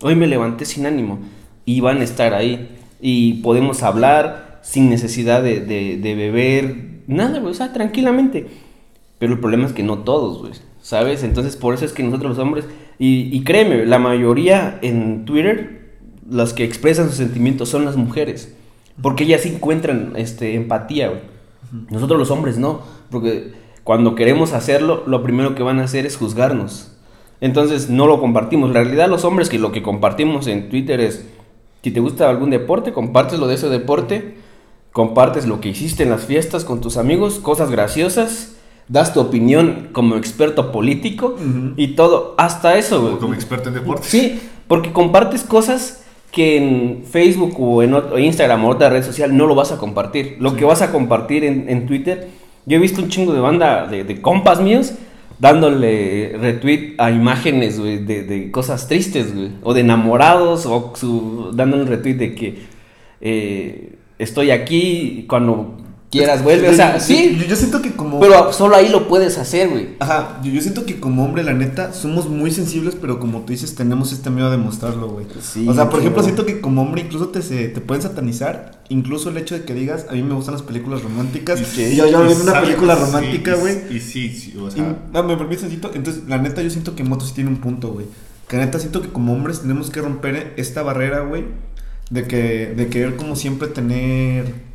hoy me levanté sin ánimo y van a estar ahí y podemos hablar sin necesidad de, de- de beber, nada, güey, o sea, tranquilamente. Pero el problema es que no todos, güey, ¿sabes? Entonces, por eso es que nosotros los hombres, y, y créeme, la mayoría en Twitter, las que expresan sus sentimientos son las mujeres, porque ellas sí encuentran este, empatía, güey. Nosotros los hombres no, porque cuando queremos hacerlo, lo primero que van a hacer es juzgarnos. Entonces no lo compartimos. La realidad los hombres que lo que compartimos en Twitter es, si te gusta algún deporte, compartes lo de ese deporte, compartes lo que hiciste en las fiestas con tus amigos, cosas graciosas, das tu opinión como experto político y todo, hasta eso, güey. O como experto en deportes. Sí, porque compartes cosas que en Facebook o en ot- o Instagram o otra red social no lo vas a compartir. Lo que vas a compartir en, en Twitter, yo he visto un chingo de banda de, de compas míos dándole retweet a imágenes de, de cosas tristes, o de enamorados, o su, dándole retweet de que eh, estoy aquí cuando quieras vuelve. O sea, Yo- sí, Yo, yo siento que como. pero solo ahí lo puedes hacer, güey. Ajá, yo, yo siento que como hombre, la neta, somos muy sensibles, pero como tú dices, tenemos este miedo de mostrarlo, güey. Sí, o sea, por ejemplo, siento que como hombre incluso te, se- te pueden satanizar. Incluso el hecho de que digas, a mí me gustan las películas románticas. Y, yo, yo y viendo una película romántica, y- güey. Y, sí, sí, o Y- sea, no, me permites tantito? Entonces, la neta, yo siento que Moto sí tiene un punto, güey. Que la neta siento que como hombres tenemos que romper esta barrera, güey. De que, de querer como siempre tener.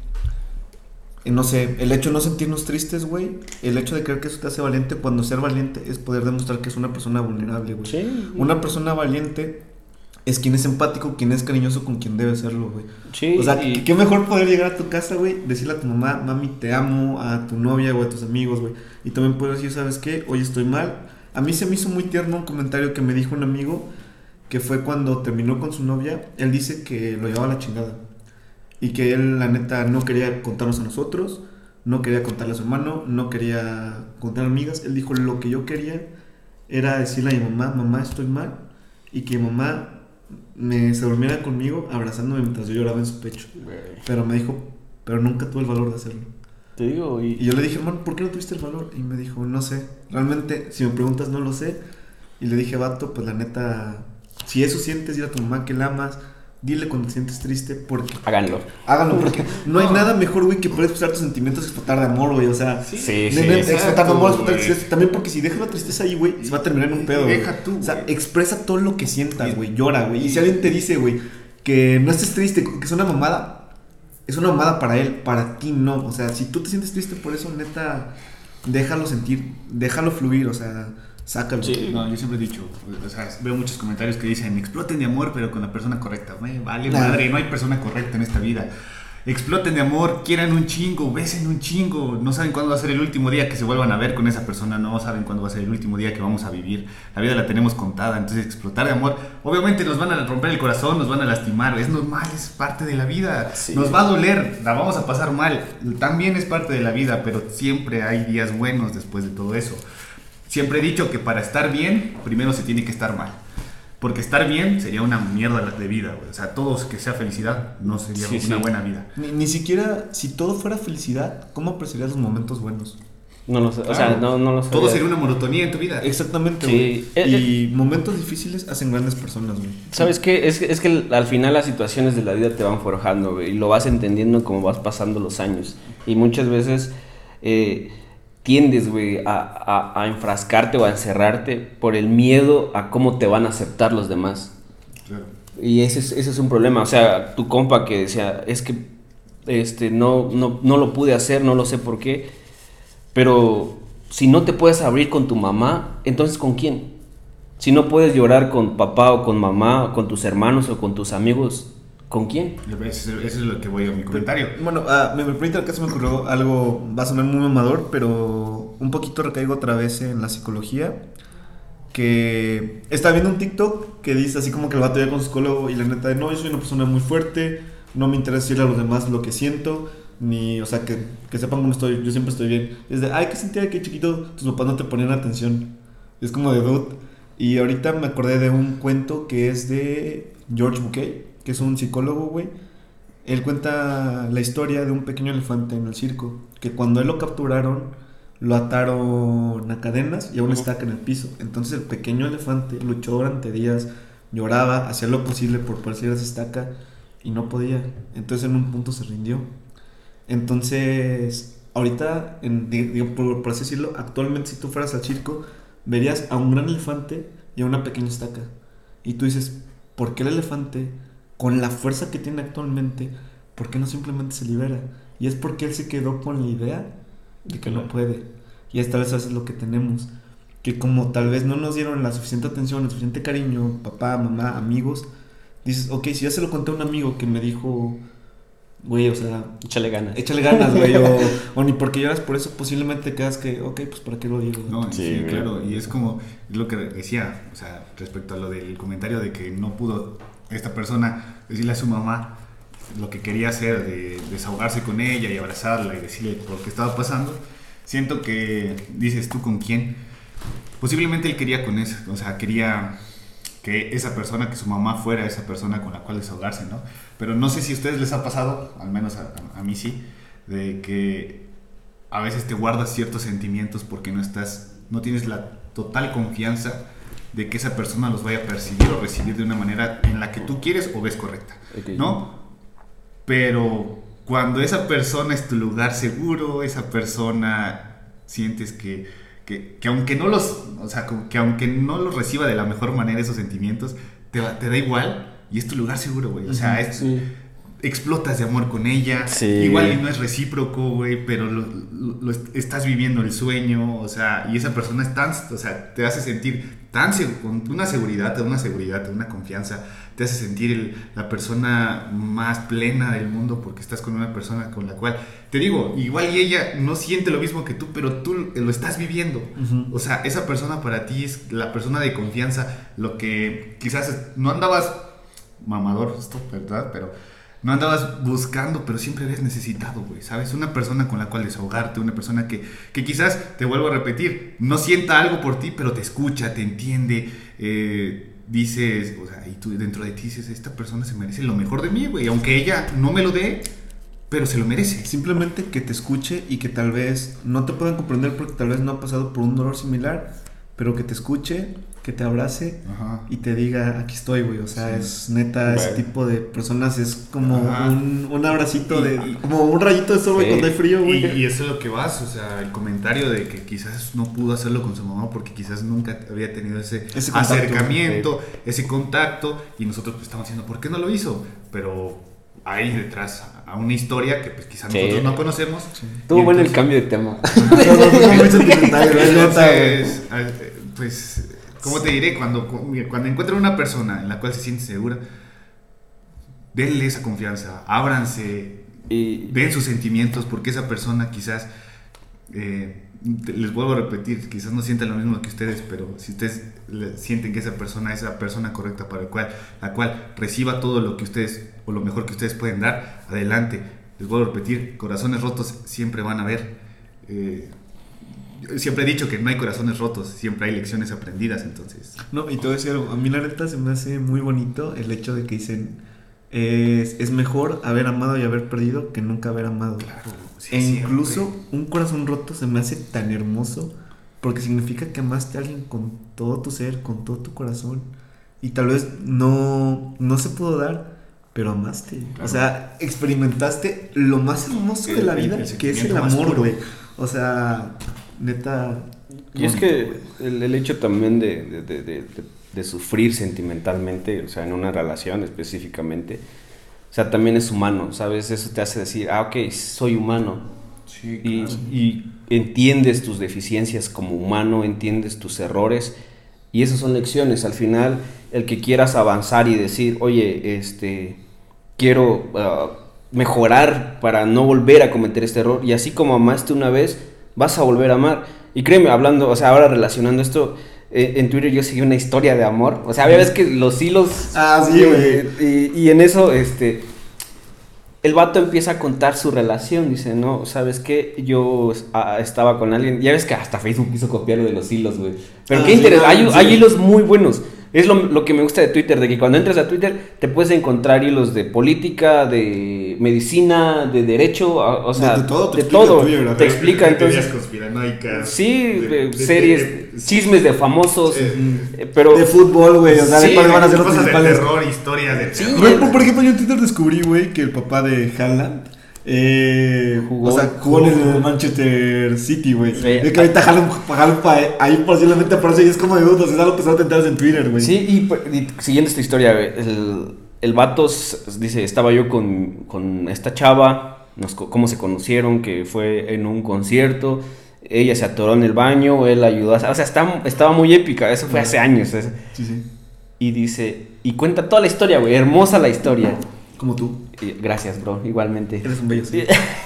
No sé, el hecho de no sentirnos tristes, güey. El hecho de creer que eso te hace valiente, cuando ser valiente es poder demostrar que es una persona vulnerable, güey. Sí. Una persona valiente es quien es empático, quien es cariñoso con quien debe serlo, güey. Sí, O sea, y- ¿qué- qué mejor poder llegar a tu casa, güey, decirle a tu mamá, mami, te amo, a tu novia o a tus amigos, güey. Y también puedes decir, ¿sabes qué? Hoy estoy mal. A mí se me hizo muy tierno un comentario que me dijo un amigo que fue cuando terminó con su novia. Él dice que lo llevaba a la chingada. Y que él, la neta, no quería contarnos a nosotros, no quería contarle a su hermano, no quería contar a amigas. Él dijo, lo que yo quería era decirle a mi mamá, mamá, estoy mal. Y que mi mamá me se durmiera conmigo abrazándome mientras yo lloraba en su pecho. Pero me dijo, pero nunca tuve el valor de hacerlo. Te digo, y, Y yo le dije, hermano, ¿por qué no tuviste el valor? Y me dijo, no sé. Realmente, si me preguntas, no lo sé. Y le dije, vato, pues la neta, si eso sientes, dile a tu mamá que la amas, dile cuando te sientes triste, porque háganlo. háganlo, porque no hay nada mejor, güey, que poder expresar tus sentimientos y explotar de amor, güey. O sea, Sí, sí, exacto, explotar de amor, explotar de tristeza. También porque si dejas la tristeza ahí, güey, se va a terminar en un pedo. Deja tú, O sea, expresa todo lo que sientas, güey. Llora, güey. Y si alguien te dice, güey, que no estés triste, que es una mamada, es una mamada para él, para ti no. O sea, si tú te sientes triste por eso, neta, déjalo sentir, déjalo fluir, o sea, sácalo. Sí. No, yo siempre he dicho, o sea, veo muchos comentarios que dicen, exploten de amor, pero con la persona correcta. Me vale Nah. madre, no hay persona correcta en esta vida. exploten de amor, quieran un chingo, besen un chingo, no saben cuándo va a ser el último día que se vuelvan a ver con esa persona, no saben cuándo va a ser el último día que vamos a vivir, la vida la tenemos contada, entonces explotar de amor, obviamente nos van a romper el corazón, nos van a lastimar, es normal, es parte de la vida, Sí. nos va a doler, la vamos a pasar mal, también es parte de la vida, pero siempre hay días buenos después de todo eso. Siempre he dicho que para estar bien, primero se tiene que estar mal. Porque estar bien sería una mierda de vida, güey. O sea, todos que sea felicidad no sería Sí, una sí. buena vida. Ni, ni siquiera, si todo fuera felicidad, ¿cómo apreciarías los momentos buenos? No lo sé, o sea, Claro. no, no lo sé. Todo sería una monotonía en tu vida. Exactamente, Sí. güey. Eh, Y momentos difíciles hacen grandes personas, güey. ¿Sabes qué? Es, que- es que al final las situaciones de la vida te van forjando, güey, y lo vas entendiendo como vas pasando los años. Y muchas veces eh, tiendes, güey, a, a- a enfrascarte o a encerrarte por el miedo a cómo te van a aceptar los demás. Claro. Y ese es, ese es un problema. O sea, tu compa que decía, es que este, no, no, no lo pude hacer, no lo sé por qué. Pero si no te puedes abrir con tu mamá, entonces ¿con quién? Si no puedes llorar con papá o con mamá, o con tus hermanos o con tus amigos, ¿con quién? Eso, es lo que voy a mi comentario. Bueno, ah, me, me permite acá se me ocurrió algo, va a sonar muy mamador, pero un poquito recaigo otra vez en la psicología. Que está viendo un TikTok que dice así como que el vato ya con su psicólogo y la neta de no, yo soy una persona muy fuerte, no me interesa decirle a los demás lo que siento, ni, o sea, que, que sepan cómo estoy, yo siempre estoy bien. Es de, ay, que sentía que chiquito tus papás no te ponían atención. Es como de dude. Y ahorita me acordé de un cuento que es de George Bouquet, que es un psicólogo, güey. Él cuenta la historia de un pequeño elefante en el circo, que cuando él lo capturaron, lo ataron a cadenas y a una estaca en el piso. Entonces el pequeño elefante luchó durante días, lloraba, hacía lo posible por poder salir de esa estaca y no podía. Entonces en un punto se rindió. Entonces, ahorita, en- di- digo, por, por así decirlo, actualmente si tú fueras al circo, verías a un gran elefante y a una pequeña estaca. Y tú dices, ¿por qué el elefante, con la fuerza que tiene actualmente, por qué no simplemente se libera? Y es porque él se quedó con la idea de que no Claro. puede. Y esta vez es lo que tenemos. Que como tal vez no nos dieron la suficiente atención, el suficiente cariño, papá, mamá, amigos, dices, ok, si ya se lo conté a un amigo que me dijo, güey, o sea, Échale ganas. échale ganas, güey, o, o ni porque lloras por eso, posiblemente quedas que, ok, pues para qué lo digo. No, Sí, sí, claro. Y es como lo que decía, o sea, respecto a lo del comentario de que no pudo esta persona decirle a su mamá lo que quería hacer, de desahogarse con ella y abrazarla y decirle por qué estaba pasando. Siento que dices tú con quién. Posiblemente él quería con eso, o sea, quería que esa persona, que su mamá fuera esa persona con la cual desahogarse, ¿no? Pero no sé si a ustedes les ha pasado, al menos a, a- mí sí, de que a veces te guardas ciertos sentimientos porque no estás, no tienes la total confianza de que esa persona los vaya a percibir o recibir de una manera en la que tú quieres o ves correcta. ¿no? Pero cuando esa persona es tu lugar seguro, esa persona sientes que, que, que aunque no los, o sea, que aunque no los reciba de la mejor manera esos sentimientos, te, te da igual y es tu lugar seguro, güey. O sea, es, Sí. Explotas de amor con ella. Sí, Igual y no es recíproco, güey, pero lo, lo- lo est- estás viviendo el sueño, o sea, y esa persona es tan, o sea, te hace sentir tan con una seguridad, te da una seguridad, te da una confianza, te hace sentir el- la persona más plena del mundo porque estás con una persona con la cual, te digo, igual y ella no siente lo mismo que tú, pero tú lo estás viviendo. O sea, esa persona para ti es la persona de confianza, lo que quizás no andabas mamador, esto, ¿verdad? Pero no andabas buscando, pero siempre habías necesitado, güey, ¿sabes? Una persona con la cual desahogarte, una persona que, que quizás, te vuelvo a repetir, no sienta algo por ti, pero te escucha, te entiende, eh, dices, o sea, y tú dentro de ti dices, esta persona se merece lo mejor de mí, güey, aunque ella no me lo dé, pero se lo merece. Simplemente que te escuche y que tal vez no te puedan comprender porque tal vez no ha pasado por un dolor similar, pero que te escuche, que te abrace Ajá. y te diga, aquí estoy, güey. O sea, Sí. es neta, ese Bueno. tipo de personas es como un, un abracito Y- de. y- como un rayito de sol, güey, Sí. cuando hay frío, güey. y eso es lo que vas, o sea, el comentario de que quizás no pudo hacerlo con su mamá porque quizás nunca había tenido ese, Ese contacto, acercamiento, ese contacto, y nosotros pues estamos diciendo, ¿por qué no lo hizo? Pero hay detrás a una historia que pues quizás Sí. nosotros no conocemos. Estuvo Y bueno el cambio de tema. Entonces, eh, pues, ¿cómo te diré? Cuando, cuando encuentran una persona en la cual se siente segura, denle esa confianza, ábranse, Y, den sus sentimientos, porque esa persona quizás, eh, les vuelvo a repetir, quizás no sientan lo mismo que ustedes, pero si ustedes sienten que esa persona es la persona correcta para el cual, la cual reciba todo lo que ustedes, o lo mejor que ustedes pueden dar, adelante. Les vuelvo a repetir, corazones rotos siempre van a haber. Eh, siempre he dicho que no hay corazones rotos, siempre hay lecciones aprendidas, entonces... No, y te voy a decir algo. A mí la neta se me hace muy bonito el hecho de que dicen es, es mejor haber amado y haber perdido que nunca haber amado. sí, e siempre. incluso un corazón roto se me hace tan hermoso porque significa que amaste a alguien con todo tu ser, con todo tu corazón. Y tal vez no, no se pudo dar, pero amaste. Claro. O sea, experimentaste lo más hermoso de la vida, el que es el amor, güey. O sea, neta. y es que el, el hecho también de, de- de- sufrir sentimentalmente, o sea, en una relación específicamente, o sea, también es humano, ¿sabes? Eso te hace decir, ah, ok, soy humano. Sí, y, claro. y entiendes tus deficiencias como humano, entiendes tus errores y esas son lecciones. Al final, el que quieras avanzar y decir, oye, este, quiero ah, mejorar para no volver a cometer este error y así como amaste una vez, vas a volver a amar. Y créeme, hablando, o sea, ahora relacionando esto, eh, en Twitter yo seguí una historia de amor. O sea, había veces que los hilos... Ah, sí, güey. Y, y en eso, este, el vato empieza a contar su relación. Dice, no, ¿sabes qué? Yo ah, estaba con alguien. Ya ves que hasta Facebook quiso copiar lo de los hilos, güey. Pero Ah, qué sí, interesante. Hay, sí. hay hilos muy buenos. Es lo, lo que me gusta de Twitter, de que cuando entras a Twitter te puedes encontrar hilos de política, de medicina, de derecho, a- o sea, De- de todo te de explica todo. Twitter, ajá. te explica De entonces. conspiranoicas. Sí, de- series, de- de- chismes de famosos, Eh, pero De fútbol, güey. O sea, Sí, de cuáles van a ser los cosas de principales. terror, historias de Sí, terror. Por, por ejemplo, yo en Twitter descubrí, güey, que el papá de Haaland eh, Jugó- o sea, jugó en el Manchester City, güey. Sí. Es que ahorita Haaland, Haaland pa- ahí posiblemente aparece y es como de dudas. Es algo que solo te enteras en Twitter, güey. Sí, y, pues, y siguiendo esta historia, güey, el, el vato dice, estaba yo con, con esta chava, nos, cómo se conocieron, que fue en un concierto, ella se atoró en el baño, él ayudó, a- o sea, está- estaba muy épica, eso fue hace años. sí. y dice, y cuenta toda la historia, güey, hermosa la historia. Como tú. Gracias, bro, igualmente. Eres un bello, sí.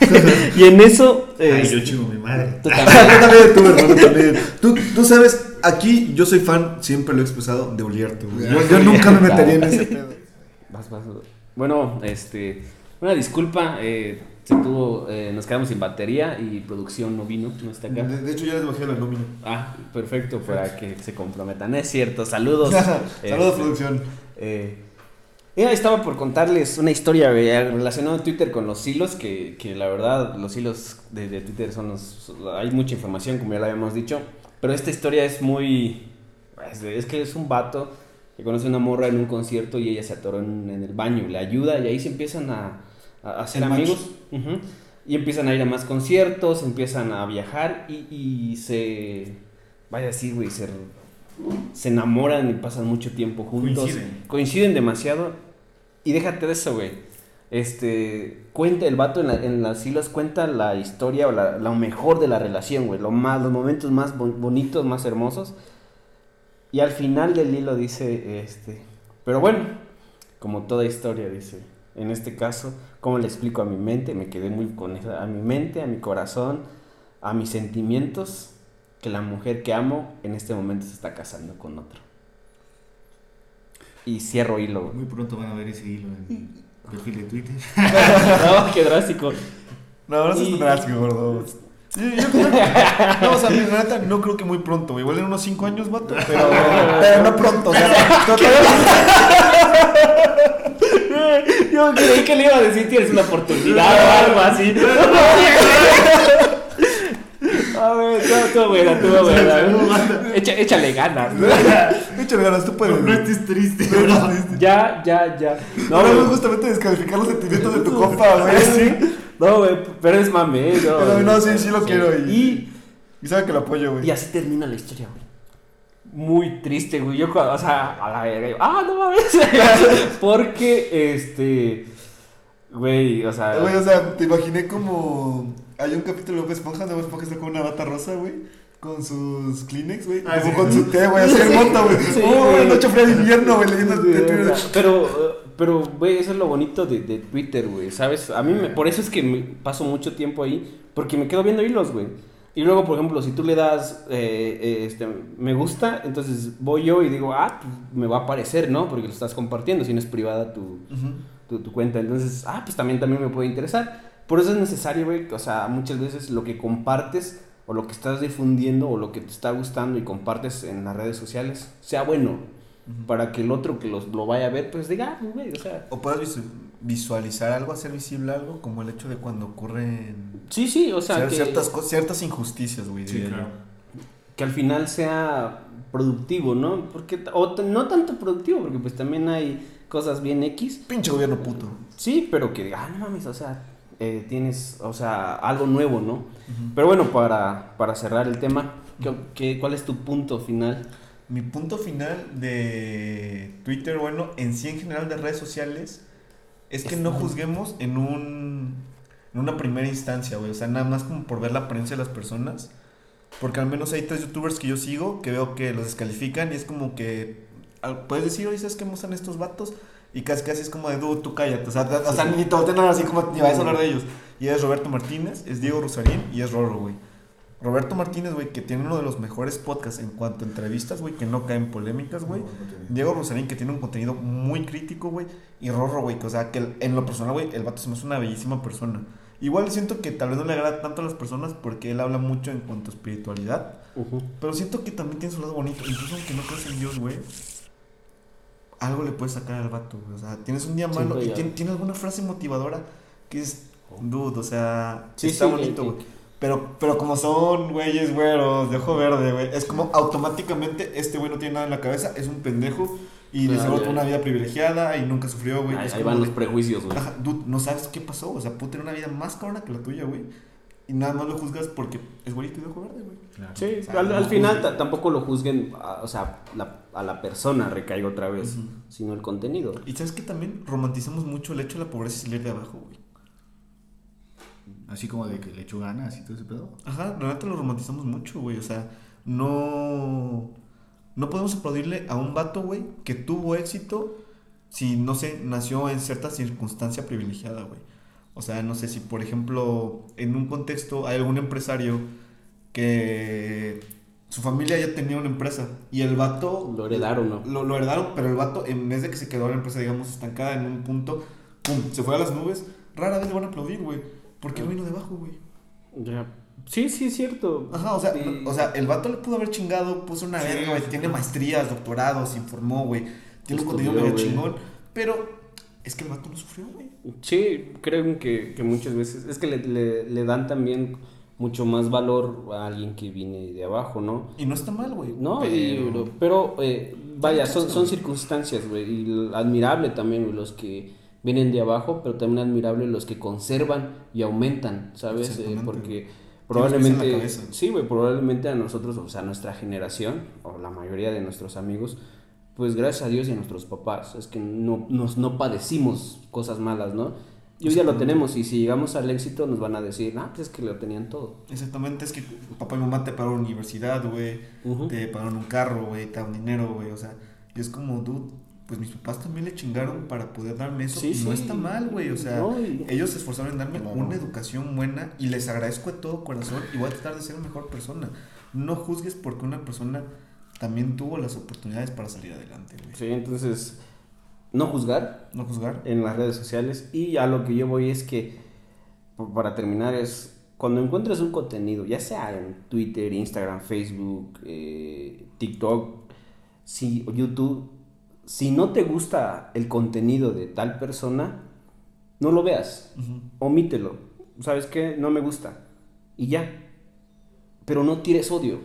y en eso... Ay, este, yo chingo mi madre. tú Yo también. tú, hermano, también. Tú, tú sabes, aquí yo soy fan, siempre lo he expresado, de Oliarto, güey. Yo, yo nunca me metería en ese pedo. Vas, vas. Bueno, este, una disculpa, eh, se tuvo, eh, nos quedamos sin batería y producción no vino, no está acá. De, de hecho, ya les bajé la nómina. Ah, perfecto, para que se comprometan. Es cierto, saludos. Saludos, Este, producción. eh, ya estaba por contarles una historia relacionada a Twitter con los hilos, que, que la verdad los hilos de, de Twitter son los... Hay mucha información, como ya lo habíamos dicho, pero esta historia es muy... Es, que es un vato que conoce a una morra en un concierto y ella se atoró en, en el baño, le ayuda y ahí se empiezan a, a hacer El amigos. Y empiezan a ir a más conciertos, empiezan a viajar y, y se... Vaya así, güey, se se enamoran y pasan mucho tiempo juntos. Coinciden. Coinciden demasiado. Y déjate de eso, güey. Este, cuenta, el vato en, la- en las hilos cuenta la historia o la, lo mejor de la relación, güey. Lo más, los momentos más bon- bonitos, más hermosos. Y al final del hilo dice, este, pero bueno, como toda historia, dice, en este caso, ¿cómo le explico a mi mente? Me quedé muy con esa, a mi mente, a mi corazón, a mis sentimientos, que la mujer que amo en este momento se está casando con otro. Y cierro hilo. Muy pronto van a ver ese hilo en mi perfil de Twitter. no, qué drástico. No, no es drástico, gordo. Yo, yo creo que- no, o sea, la neta, no creo que muy pronto. Igual en unos 5 años, vato, pero, pero no pronto, o sea, Yo creí que le iba a decir tienes una oportunidad o algo así. A ver, no, estuvo buena, estuvo buena. Echa- échale ganas. échale ganas, tú puedes. No estés triste. Ya, ya, ya. No, No, no, justamente descalificar los sentimientos de tu compa, güey. Sí. No, güey, pero es mame, ¿eh? no. Pero no, sí, sí lo quiero. Y, Y, y sabe que lo apoyo, güey. y así termina la historia, güey. Muy triste, güey. Yo, cuando- o sea, a la verga. Ah, no mames. Porque, este. Güey, o sea. Güey, o sea, te imaginé como. Hay un capítulo de Bob Esponja, donde Bob Esponja está con una bata rosa, güey. con sus Kleenex, güey. Ah, como sí. con su té, güey, así en moto, güey. Oh, güey. noche fría de invierno, güey, leyendo Twitter. Pero, eh, pero, güey, eso es lo bonito de, de Twitter, güey, ¿sabes? A mí, me, por eso es que me paso mucho tiempo ahí, porque me quedo viendo hilos, güey. Y luego, por ejemplo, si tú le das eh, eh, este, me gusta, entonces voy yo y digo, ah, pues me va a aparecer, ¿no? Porque lo estás compartiendo, si no es privada tu, Ujú. tu, tu cuenta. Entonces, ah, pues también, también me puede interesar. Por eso es necesario, güey, o sea, muchas veces lo que compartes o lo que estás difundiendo o lo que te está gustando y compartes en las redes sociales sea bueno. Para que el otro que los, lo vaya a ver, pues diga, ah, pues, güey, o sea... O puedas visu- visualizar algo, hacer visible algo, como el hecho de cuando ocurren Sí, sí, o sea, cier- que, ciertas, injusticias, güey. Sí, claro. que al final sea productivo, ¿no? Porque, o no tanto productivo, porque pues también hay cosas bien X, Pinche gobierno puto. Sí, pero que diga, ah, no mames, o sea, eh, tienes, o sea, algo nuevo, ¿no? Pero bueno, para, para cerrar el tema, ¿qué, qué- cuál es tu punto final? Mi punto final de Twitter, bueno, en sí en general de redes sociales, es que no juzguemos en un en una primera instancia, güey. O sea, nada más como por ver la apariencia de las personas. Porque al menos hay tres youtubers que yo sigo que veo que los descalifican y es como que puedes decir, oye, ¿sabes qué me gustan estos vatos? Y casi casi es como de, dude, tú cállate. O sea, te- o sea ni te así como ni vayas a hablar de ellos. Y es Roberto Martínez, es Diego Rosarín y es Rorro, güey. Roberto Martínez, güey, que tiene uno de los mejores podcasts en cuanto a entrevistas, güey, que no caen polémicas, güey. Diego Rosarín, que tiene un contenido muy crítico, güey. Y Rorro, güey, que o sea, que en lo personal, güey, el vato se me hace una bellísima persona. Igual siento que tal vez no le agrada tanto a las personas porque él habla mucho en cuanto a espiritualidad. Pero siento que también tiene su lado bonito. Incluso aunque no creas en Dios, güey. Algo le puedes sacar al vato. O sea, tienes un día malo Siempre y tiene, alguna frase motivadora que es, dude, o sea, Sí, está sí, bonito, güey. Pero, pero como son güeyes güeros de ojo verde, güey, es como automáticamente este güey no tiene nada en la cabeza, es un pendejo y de seguro tuvo una vida privilegiada y nunca sufrió, güey. Ahí, van los prejuicios, güey. Dude, no sabes qué pasó, o sea, puede tener una vida más cabrona que la tuya, güey. Y nada más lo juzgas porque es güerito y de ojo verde, güey. Claro. Sí, O sea, al, no al final tampoco lo juzguen, a- o sea, la- a la persona recaiga otra vez, sino el contenido. Y sabes que también romantizamos mucho el hecho de la pobreza y salir de abajo, güey. Así como de que le echo ganas y todo ese pedo. Ajá, la neta lo romantizamos mucho, güey. O sea, no. No podemos aplaudirle a un vato, güey, que tuvo éxito si, no sé, nació en cierta circunstancia privilegiada, güey. O sea, no sé si, por ejemplo, en un contexto hay algún empresario que su familia ya tenía una empresa y el vato. Lo heredaron, ¿no? Lo, lo heredaron, pero el vato, en vez de que se quedó la empresa, digamos, estancada en un punto, pum, se fue a las nubes. Rara vez le van a aplaudir, güey. Porque él vino de abajo, güey. Ya. Sí, sí, es cierto. Ajá, o sea, Sí. o sea, el vato le pudo haber chingado, puso una Sí, verga, güey, tiene maestrías, doctorados, se informó, güey, tiene un contenido medio chingón, pero es que el vato no sufrió, güey. Sí, creo que, que muchas veces es que le, le- le dan también mucho más valor a alguien que viene de abajo, ¿no? Y no está mal, güey. No, pero... y- pero, eh, vaya, son, son circunstancias, güey, y admirable también los que vienen de abajo, pero también admirable los que conservan y aumentan, ¿sabes? Eh, porque probablemente, sí, güey, probablemente a nosotros, o sea, a nuestra generación, o la mayoría de nuestros amigos, pues gracias a Dios y a nuestros papás, es que no, nos, no padecimos cosas malas, ¿no? Y hoy ya lo tenemos, y si llegamos al éxito nos van a decir, ah, pues es que lo tenían todo. Exactamente, es que papá y mamá te pagaron universidad, güey, Ujú. te pagaron un carro, güey, te daban dinero, güey, o sea, y es como, dude, pues mis papás también le chingaron para poder darme eso, Sí, y no sí. está mal, güey, o sea, No, y- ellos se esforzaron en darme Claro. una educación buena y les agradezco de todo corazón y voy a tratar de ser la mejor persona. No juzgues porque una persona también tuvo las oportunidades para salir adelante, güey. Sí, entonces, no juzgar, No juzgar. en las redes sociales. Y a lo que yo voy es que, para terminar, es cuando encuentres un contenido, ya sea en Twitter, Instagram, Facebook, eh, TikTok, si, YouTube, si no te gusta el contenido de tal persona, no lo veas, omítelo. ¿Sabes qué? No me gusta. Y ya. Pero no tires odio.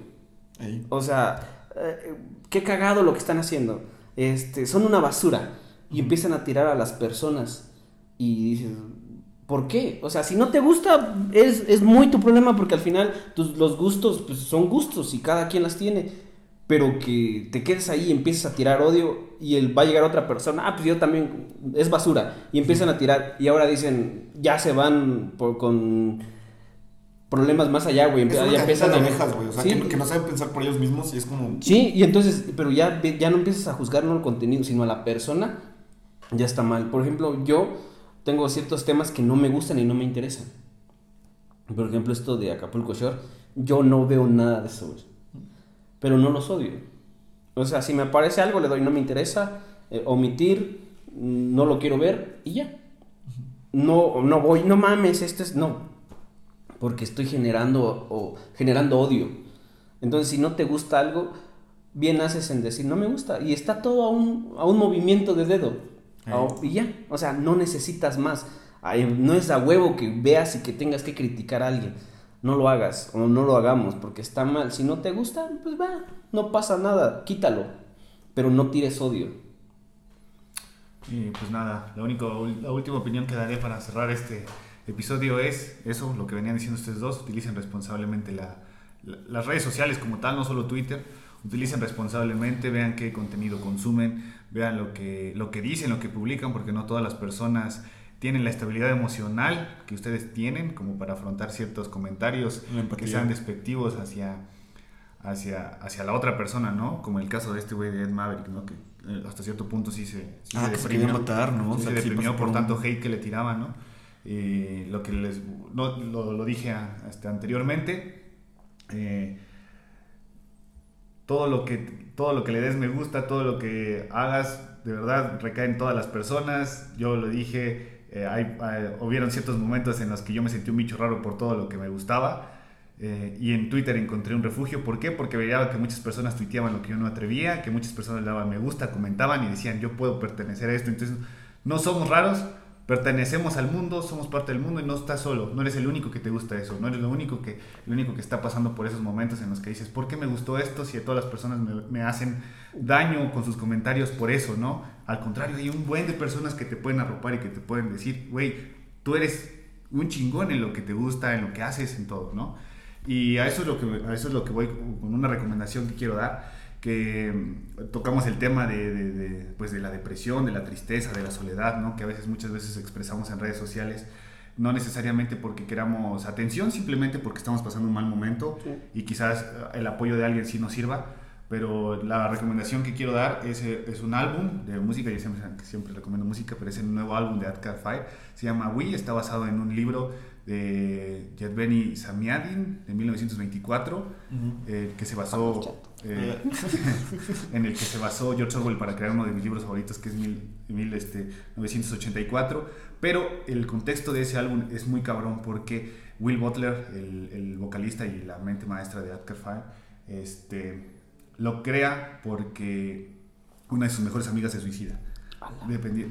O sea, eh, qué cagado lo que están haciendo. Este, son una basura. Y empiezan a tirar a las personas. Y dices, ¿por qué? O sea, si no te gusta, es, es muy tu problema porque al final tus, los gustos pues, son gustos y cada quien las tiene. Pero que te quedes ahí y empieces a tirar odio y el, va a llegar otra persona, ah, pues yo también, es basura. Y empiezan a tirar y ahora dicen, ya se van por- con problemas más allá, güey. Ya empiezan de abejas, güey. O sea, Sí. que, que no saben pensar por ellos mismos y es como. Sí, y entonces, pero ya, ya no empiezas a juzgar no el contenido, sino a la persona, ya está mal. Por ejemplo, yo tengo ciertos temas que no me gustan y no me interesan. Por ejemplo, esto de Acapulco Shore, yo no veo nada de eso, güey. Pero no los odio. O sea, si me aparece algo, le doy no me interesa, eh, omitir, mm, no lo quiero ver y ya. No, no voy, no mames, esto es. No. Porque estoy generando, o, generando odio. Entonces, si no te gusta algo, bien haces en decir, no me gusta. Y está todo a un, a un movimiento de dedo. A- y ya. O sea, no necesitas más. Ay, no es a huevo que veas y que tengas que criticar a alguien. No lo hagas o no lo hagamos porque está mal. Si no te gusta, pues va, no pasa nada, quítalo. Pero no tires odio. Y pues nada, la, único, la última opinión que daré para cerrar este episodio es eso, lo que venían diciendo ustedes dos, utilicen responsablemente la- la- las redes sociales como tal, no solo Twitter, utilicen responsablemente, vean qué contenido consumen, vean lo que, lo que dicen, lo que publican, porque no todas las personas tienen la estabilidad emocional que ustedes tienen como para afrontar ciertos comentarios que sean despectivos hacia, hacia, hacia la otra persona, ¿no? Como el caso de este güey de Ed Maverick, ¿no? Que eh, hasta cierto punto sí se, sí Ah, se que se deprimió. quería matar, ¿no? O Sí sea, se deprimió por por un- tanto hate que le tiraban, ¿no? Eh, lo que les no, lo, lo dije este, anteriormente. eh, todo lo que todo lo que le des me gusta, todo lo que hagas, de verdad recae en todas las personas. Yo lo dije, eh, hay, hay- hubieron ciertos momentos en los que yo me sentí un bicho raro por todo lo que me gustaba. eh, y en Twitter encontré un refugio. ¿Por qué? Porque veía que muchas personas tuiteaban lo que yo no atrevía, que muchas personas le daban me gusta, comentaban y decían yo puedo pertenecer a esto. Entonces no somos raros, pertenecemos al mundo, somos parte del mundo y no estás solo. No eres el único que te gusta eso, no eres lo único que, el único que está pasando por esos momentos en los que dices, ¿por qué me gustó esto si a todas las personas me, me hacen daño con sus comentarios por eso, ¿no? Al contrario, hay un buen de personas que te pueden arropar y que te pueden decir, güey, tú eres un chingón en lo que te gusta, en lo que haces, en todo, ¿no? Y a eso es lo que, a eso es lo que voy con una recomendación que quiero dar, que mm, tocamos el tema de, de- de, pues de la depresión, de la tristeza, de la soledad, ¿no? que a veces muchas veces expresamos en redes sociales, no necesariamente porque queramos atención, simplemente porque estamos pasando un mal momento Sí. y quizás eh, el apoyo de alguien sí nos sirva. Pero la recomendación que quiero dar es, es un álbum de música, yo siempre, siempre recomiendo música, pero es el nuevo álbum de Adcar Fire, se llama We, está basado en un libro de Yadbeni Samiadin de 1924, Ujú. eh, que se basó eh, en el que se basó George Orwell para crear uno de mis libros favoritos que es mil, mil, este, 1984 pero el contexto de ese álbum es muy cabrón porque Will Butler el, el vocalista y la mente maestra de Adcar Fire este, lo crea porque una de sus mejores amigas se suicida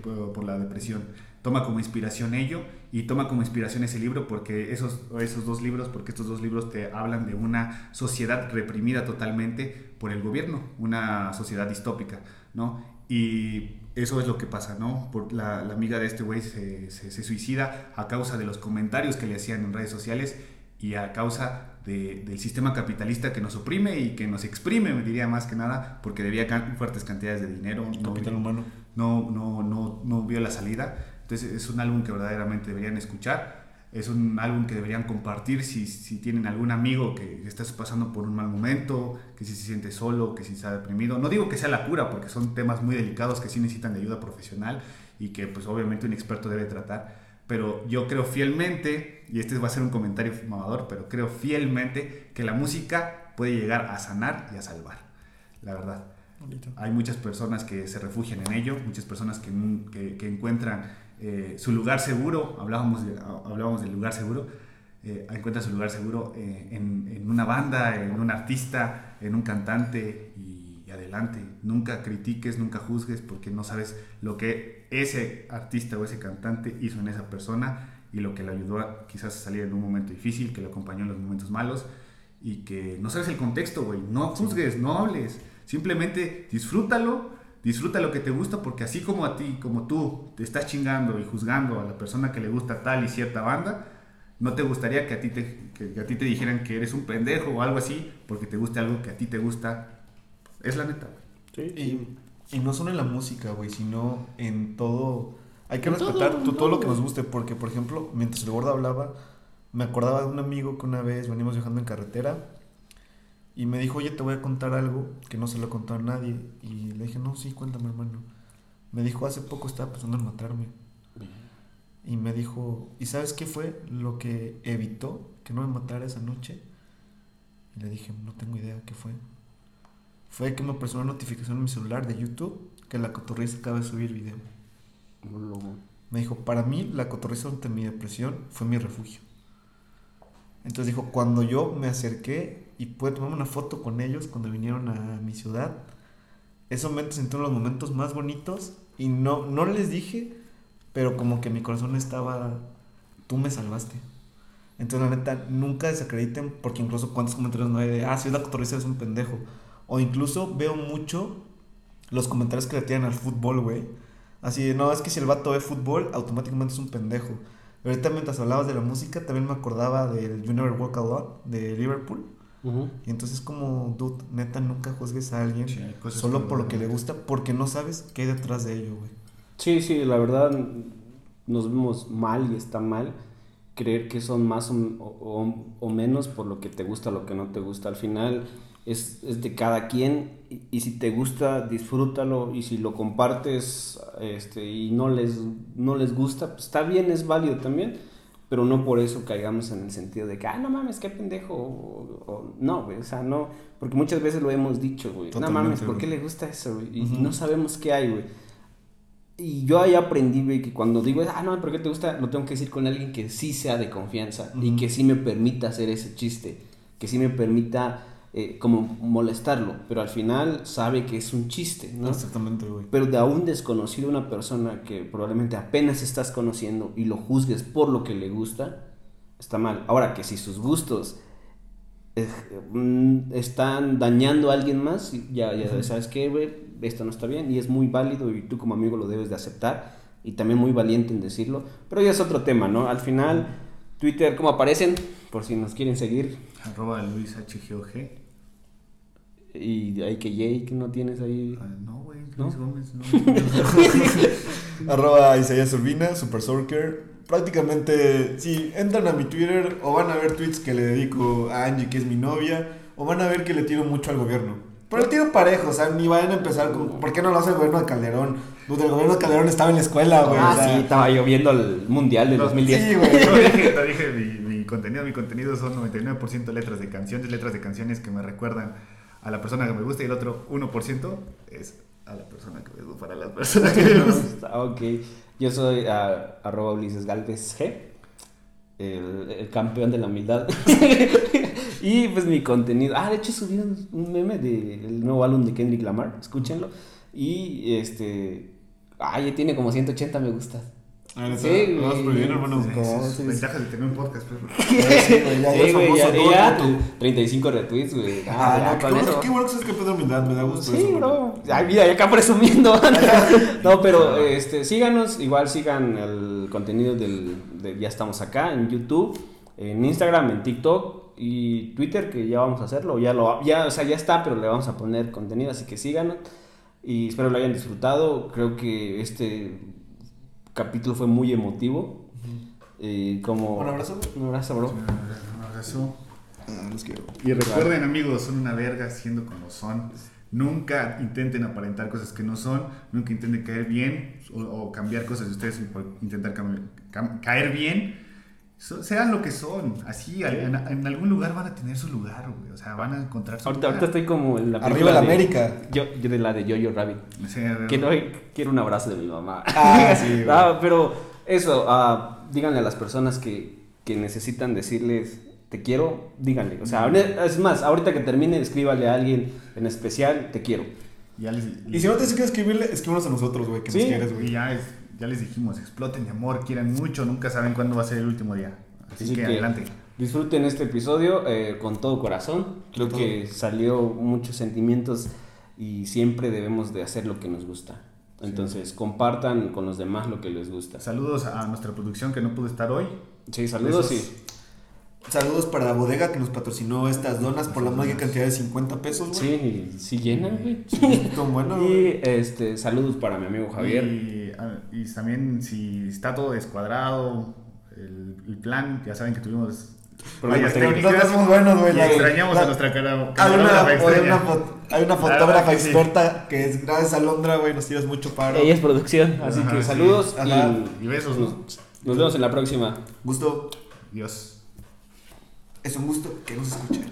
por, por la depresión. Toma como inspiración ello y toma como inspiración ese libro porque esos, esos dos libros, porque estos dos libros te hablan de una sociedad reprimida totalmente por el gobierno, una sociedad distópica, ¿no? Y eso es lo que pasa, ¿no? Por la, la amiga de este güey se, se- se suicida a causa de los comentarios que le hacían en redes sociales y a causa de- del sistema capitalista que nos oprime y que nos exprime, me diría más que nada, porque debía fuertes cantidades de dinero. no- Capital humano. no, no, no, no vio la salida. Entonces es un álbum que verdaderamente deberían escuchar. Es un álbum que deberían compartir si, si tienen algún amigo que está pasando por un mal momento, que si se siente solo, que si está deprimido. No digo que sea la cura, porque son temas muy delicados que sí necesitan de ayuda profesional y que pues obviamente un experto debe tratar. Pero yo creo fielmente, y este va a ser un comentario mamador, pero creo fielmente que la música puede llegar a sanar y a salvar. La verdad. Bonito. Hay muchas personas que se refugian en ello, muchas personas que, que- que encuentran eh, su lugar seguro, hablábamos, de- hablábamos del lugar seguro, eh, encuentran su lugar seguro eh, en, en una banda, en un artista, en un cantante y, y adelante. Nunca critiques, nunca juzgues porque no sabes lo que ese artista o ese cantante hizo en esa persona y lo que le ayudó a quizás a salir en un momento difícil, que lo acompañó en los momentos malos y que no sabes el contexto, güey. No juzgues, no hables. Simplemente disfrútalo, disfruta lo que te gusta, porque así como a ti, como tú, te estás chingando y juzgando a la persona que le gusta tal y cierta banda, no te gustaría que a ti te, que, que a ti te dijeran que eres un pendejo o algo así, porque te guste algo que a ti te gusta. Es la neta, güey. Y, y no solo en la música, güey, sino en todo. Hay que En respetar todo, tu- todo, lo que nos guste, porque, por ejemplo, mientras el gordo hablaba, me acordaba de un amigo que una vez venimos viajando en carretera y me dijo, oye, te voy a contar algo que no se lo contado a nadie. Y le dije, no, sí, cuéntame, hermano. Me dijo, hace poco estaba pensando en matarme. Y me dijo, ¿y sabes qué fue lo que evitó que no me matara esa noche? Y le dije, no tengo idea qué fue. Fue que me apareció una notificación en mi celular de YouTube que la cotorriza acaba de subir video. Me dijo, para mí la cotorriza ante mi depresión fue mi refugio. Entonces dijo, cuando yo me acerqué y pude tomar una foto con ellos cuando vinieron a mi ciudad, esos momentos sentí uno de los momentos más bonitos y no, no les dije, pero como que mi corazón estaba, tú me salvaste. Entonces la neta, nunca desacrediten porque incluso cuántos comentarios no hay de, ah, si es la cotorriza es un pendejo. O incluso veo mucho los comentarios que le tiran al fútbol, güey. Así de, no, es que si el vato ve fútbol, automáticamente es un pendejo. Ahorita mientras hablabas de la música, también me acordaba del You Never Walk Alone de Liverpool. Y entonces como, dude, neta, nunca juzgues a alguien Sí, solo por lo que le gusta, porque no sabes qué hay detrás de ello, güey. Sí, sí, la verdad nos vemos mal y está mal creer que son más o, o- o menos por lo que te gusta, lo que no te gusta. Al final es, es de cada quien y, y si te gusta, disfrútalo y si lo compartes este, y no les, no les gusta, pues está bien, es válido también. Pero no por eso caigamos en el sentido de que, ah, no mames, qué pendejo. O, o- no, güey, o sea, no. Porque muchas veces lo hemos dicho, güey. No mames, ¿por qué le gusta eso, güey? Y Ujú. no sabemos qué hay, güey. Y yo ahí aprendí, güey, que cuando digo, ah, no, ¿por qué te gusta? Lo tengo que decir con alguien que sí sea de confianza y Ujú. que sí me permita hacer ese chiste, que sí me permita eh, como molestarlo, pero al final sabe que es un chiste, ¿no? Exactamente, güey. Pero de a un desconocido, una persona que probablemente apenas estás conociendo y lo juzgues por lo que le gusta, está mal. Ahora que si sus gustos eh, mm, están dañando a alguien más, ya, ya sabes que, güey, esto no está bien y es muy válido y tú como amigo lo debes de aceptar y también muy valiente en decirlo. Pero ya es otro tema, ¿no? Al final, Twitter, ¿cómo aparecen? Por si nos quieren seguir. Arroba Luis HGOG. Y hay que Jay, que no tienes ahí. Ah, no, güey, ¿No? Luis Gómez, no. Arroba Isaías Urbina, Super Soccer. Prácticamente, si entran a mi Twitter, o van a ver tweets que le dedico a Angie, que es mi novia, o van a ver que le tiro mucho al gobierno. Pero el tiro parejo, o sea, ni vayan a empezar con. ¿Por qué no lo hace el gobierno de Calderón? Pues el gobierno de Calderón estaba en la escuela, güey. ah, o sea, sí, estaba yo viendo el Mundial de No, 2010. sí, güey. Lo dije, lo dije, mi, mi contenido, mi contenido son 99% letras de canciones, letras de canciones que me recuerdan a la persona que me gusta y el otro 1% es a la persona que me gusta, para las personas que me gusta. Ah, ok. Yo soy ah, arroba Ulises Galvez G, el, el campeón de la humildad. y pues mi contenido. Ah, de hecho subí un, un meme del nuevo álbum de Kendrick Lamar, escúchenlo. Y este. Ay, tiene como 180 me gusta. Ah, Sí, vamos güey. muy bien, hermano. Ventajas de tener un podcast, pues. Sí, güey, ya, Sí, güey, ya, ya, el mundo. 35 retweets, güey. Ah, Ah, ya, no, qué, con bueno, eso. qué bueno que sabes que pedo humildad, me da gusto Sí, eso, bro. Ay, mira, ya acá presumiendo. no, pero este, síganos, igual sigan el contenido del, de Ya estamos acá en YouTube, en Instagram, en TikTok y Twitter, que ya vamos a hacerlo. Ya lo, ya, o sea, ya está, pero le vamos a poner contenido, así que síganos. Y espero lo hayan disfrutado. Creo que este capítulo fue muy emotivo. Eh, como... Un abrazo. Un abrazo, bro. Un abrazo. Ah, los quiero. Y recuerden, amigos, son una verga siendo como son. Nunca intenten aparentar cosas que no son. Nunca intenten caer bien o, o cambiar cosas de ustedes por intentar cam- cam- caer bien. So- sean lo que son. Así, en, en algún lugar van a tener su lugar, güey. O sea, van a encontrar su Ahorita, lugar. ahorita estoy como en la Arriba de- América. Yo, yo de la de Jojo Rabbit. O sea, Quiero, quiero un abrazo de mi mamá. Ah, sí. Ah, pero eso, ah, díganle a las personas que, que necesitan decirles te quiero, díganle. O sea, es más, ahorita que termine, escríbale a alguien en especial, te quiero. ya les, Y si no te que escribirle, escríbenos a nosotros, güey, que Sí. nos quieres, y güey. ya, es- ya les dijimos, exploten de amor, quieran mucho, nunca saben cuándo va a ser el último día. Así, que, adelante. disfruten este episodio eh, con todo corazón. Creo que salió muchos sentimientos y siempre debemos de hacer lo que nos gusta. Entonces, compartan con los demás lo que les gusta. Saludos a nuestra producción que no pudo estar hoy. Sí, saludos Besos. y... Saludos para la bodega que nos patrocinó estas donas por la mágica cantidad de 50 pesos, güey. Sí, sí llenan, güey. Tan bueno. Y este, saludos para mi amigo Javier. Y, ah, y también si está todo descuadrado, el, el plan. Ya saben que tuvimos Problemas técnicos. Estamos buenos, güey. Extrañamos la- a nuestra cara. Hay una, camarógrafa hay una, hay fotógrafa que sí. experta que es gracias a Londra, güey, nos tiras mucho paro. Ella es producción, así Ajá, que sí. saludos y Y besos, nos, ¿no? nos vemos en la próxima. Gusto, Dios. Es un gusto que nos escuchen.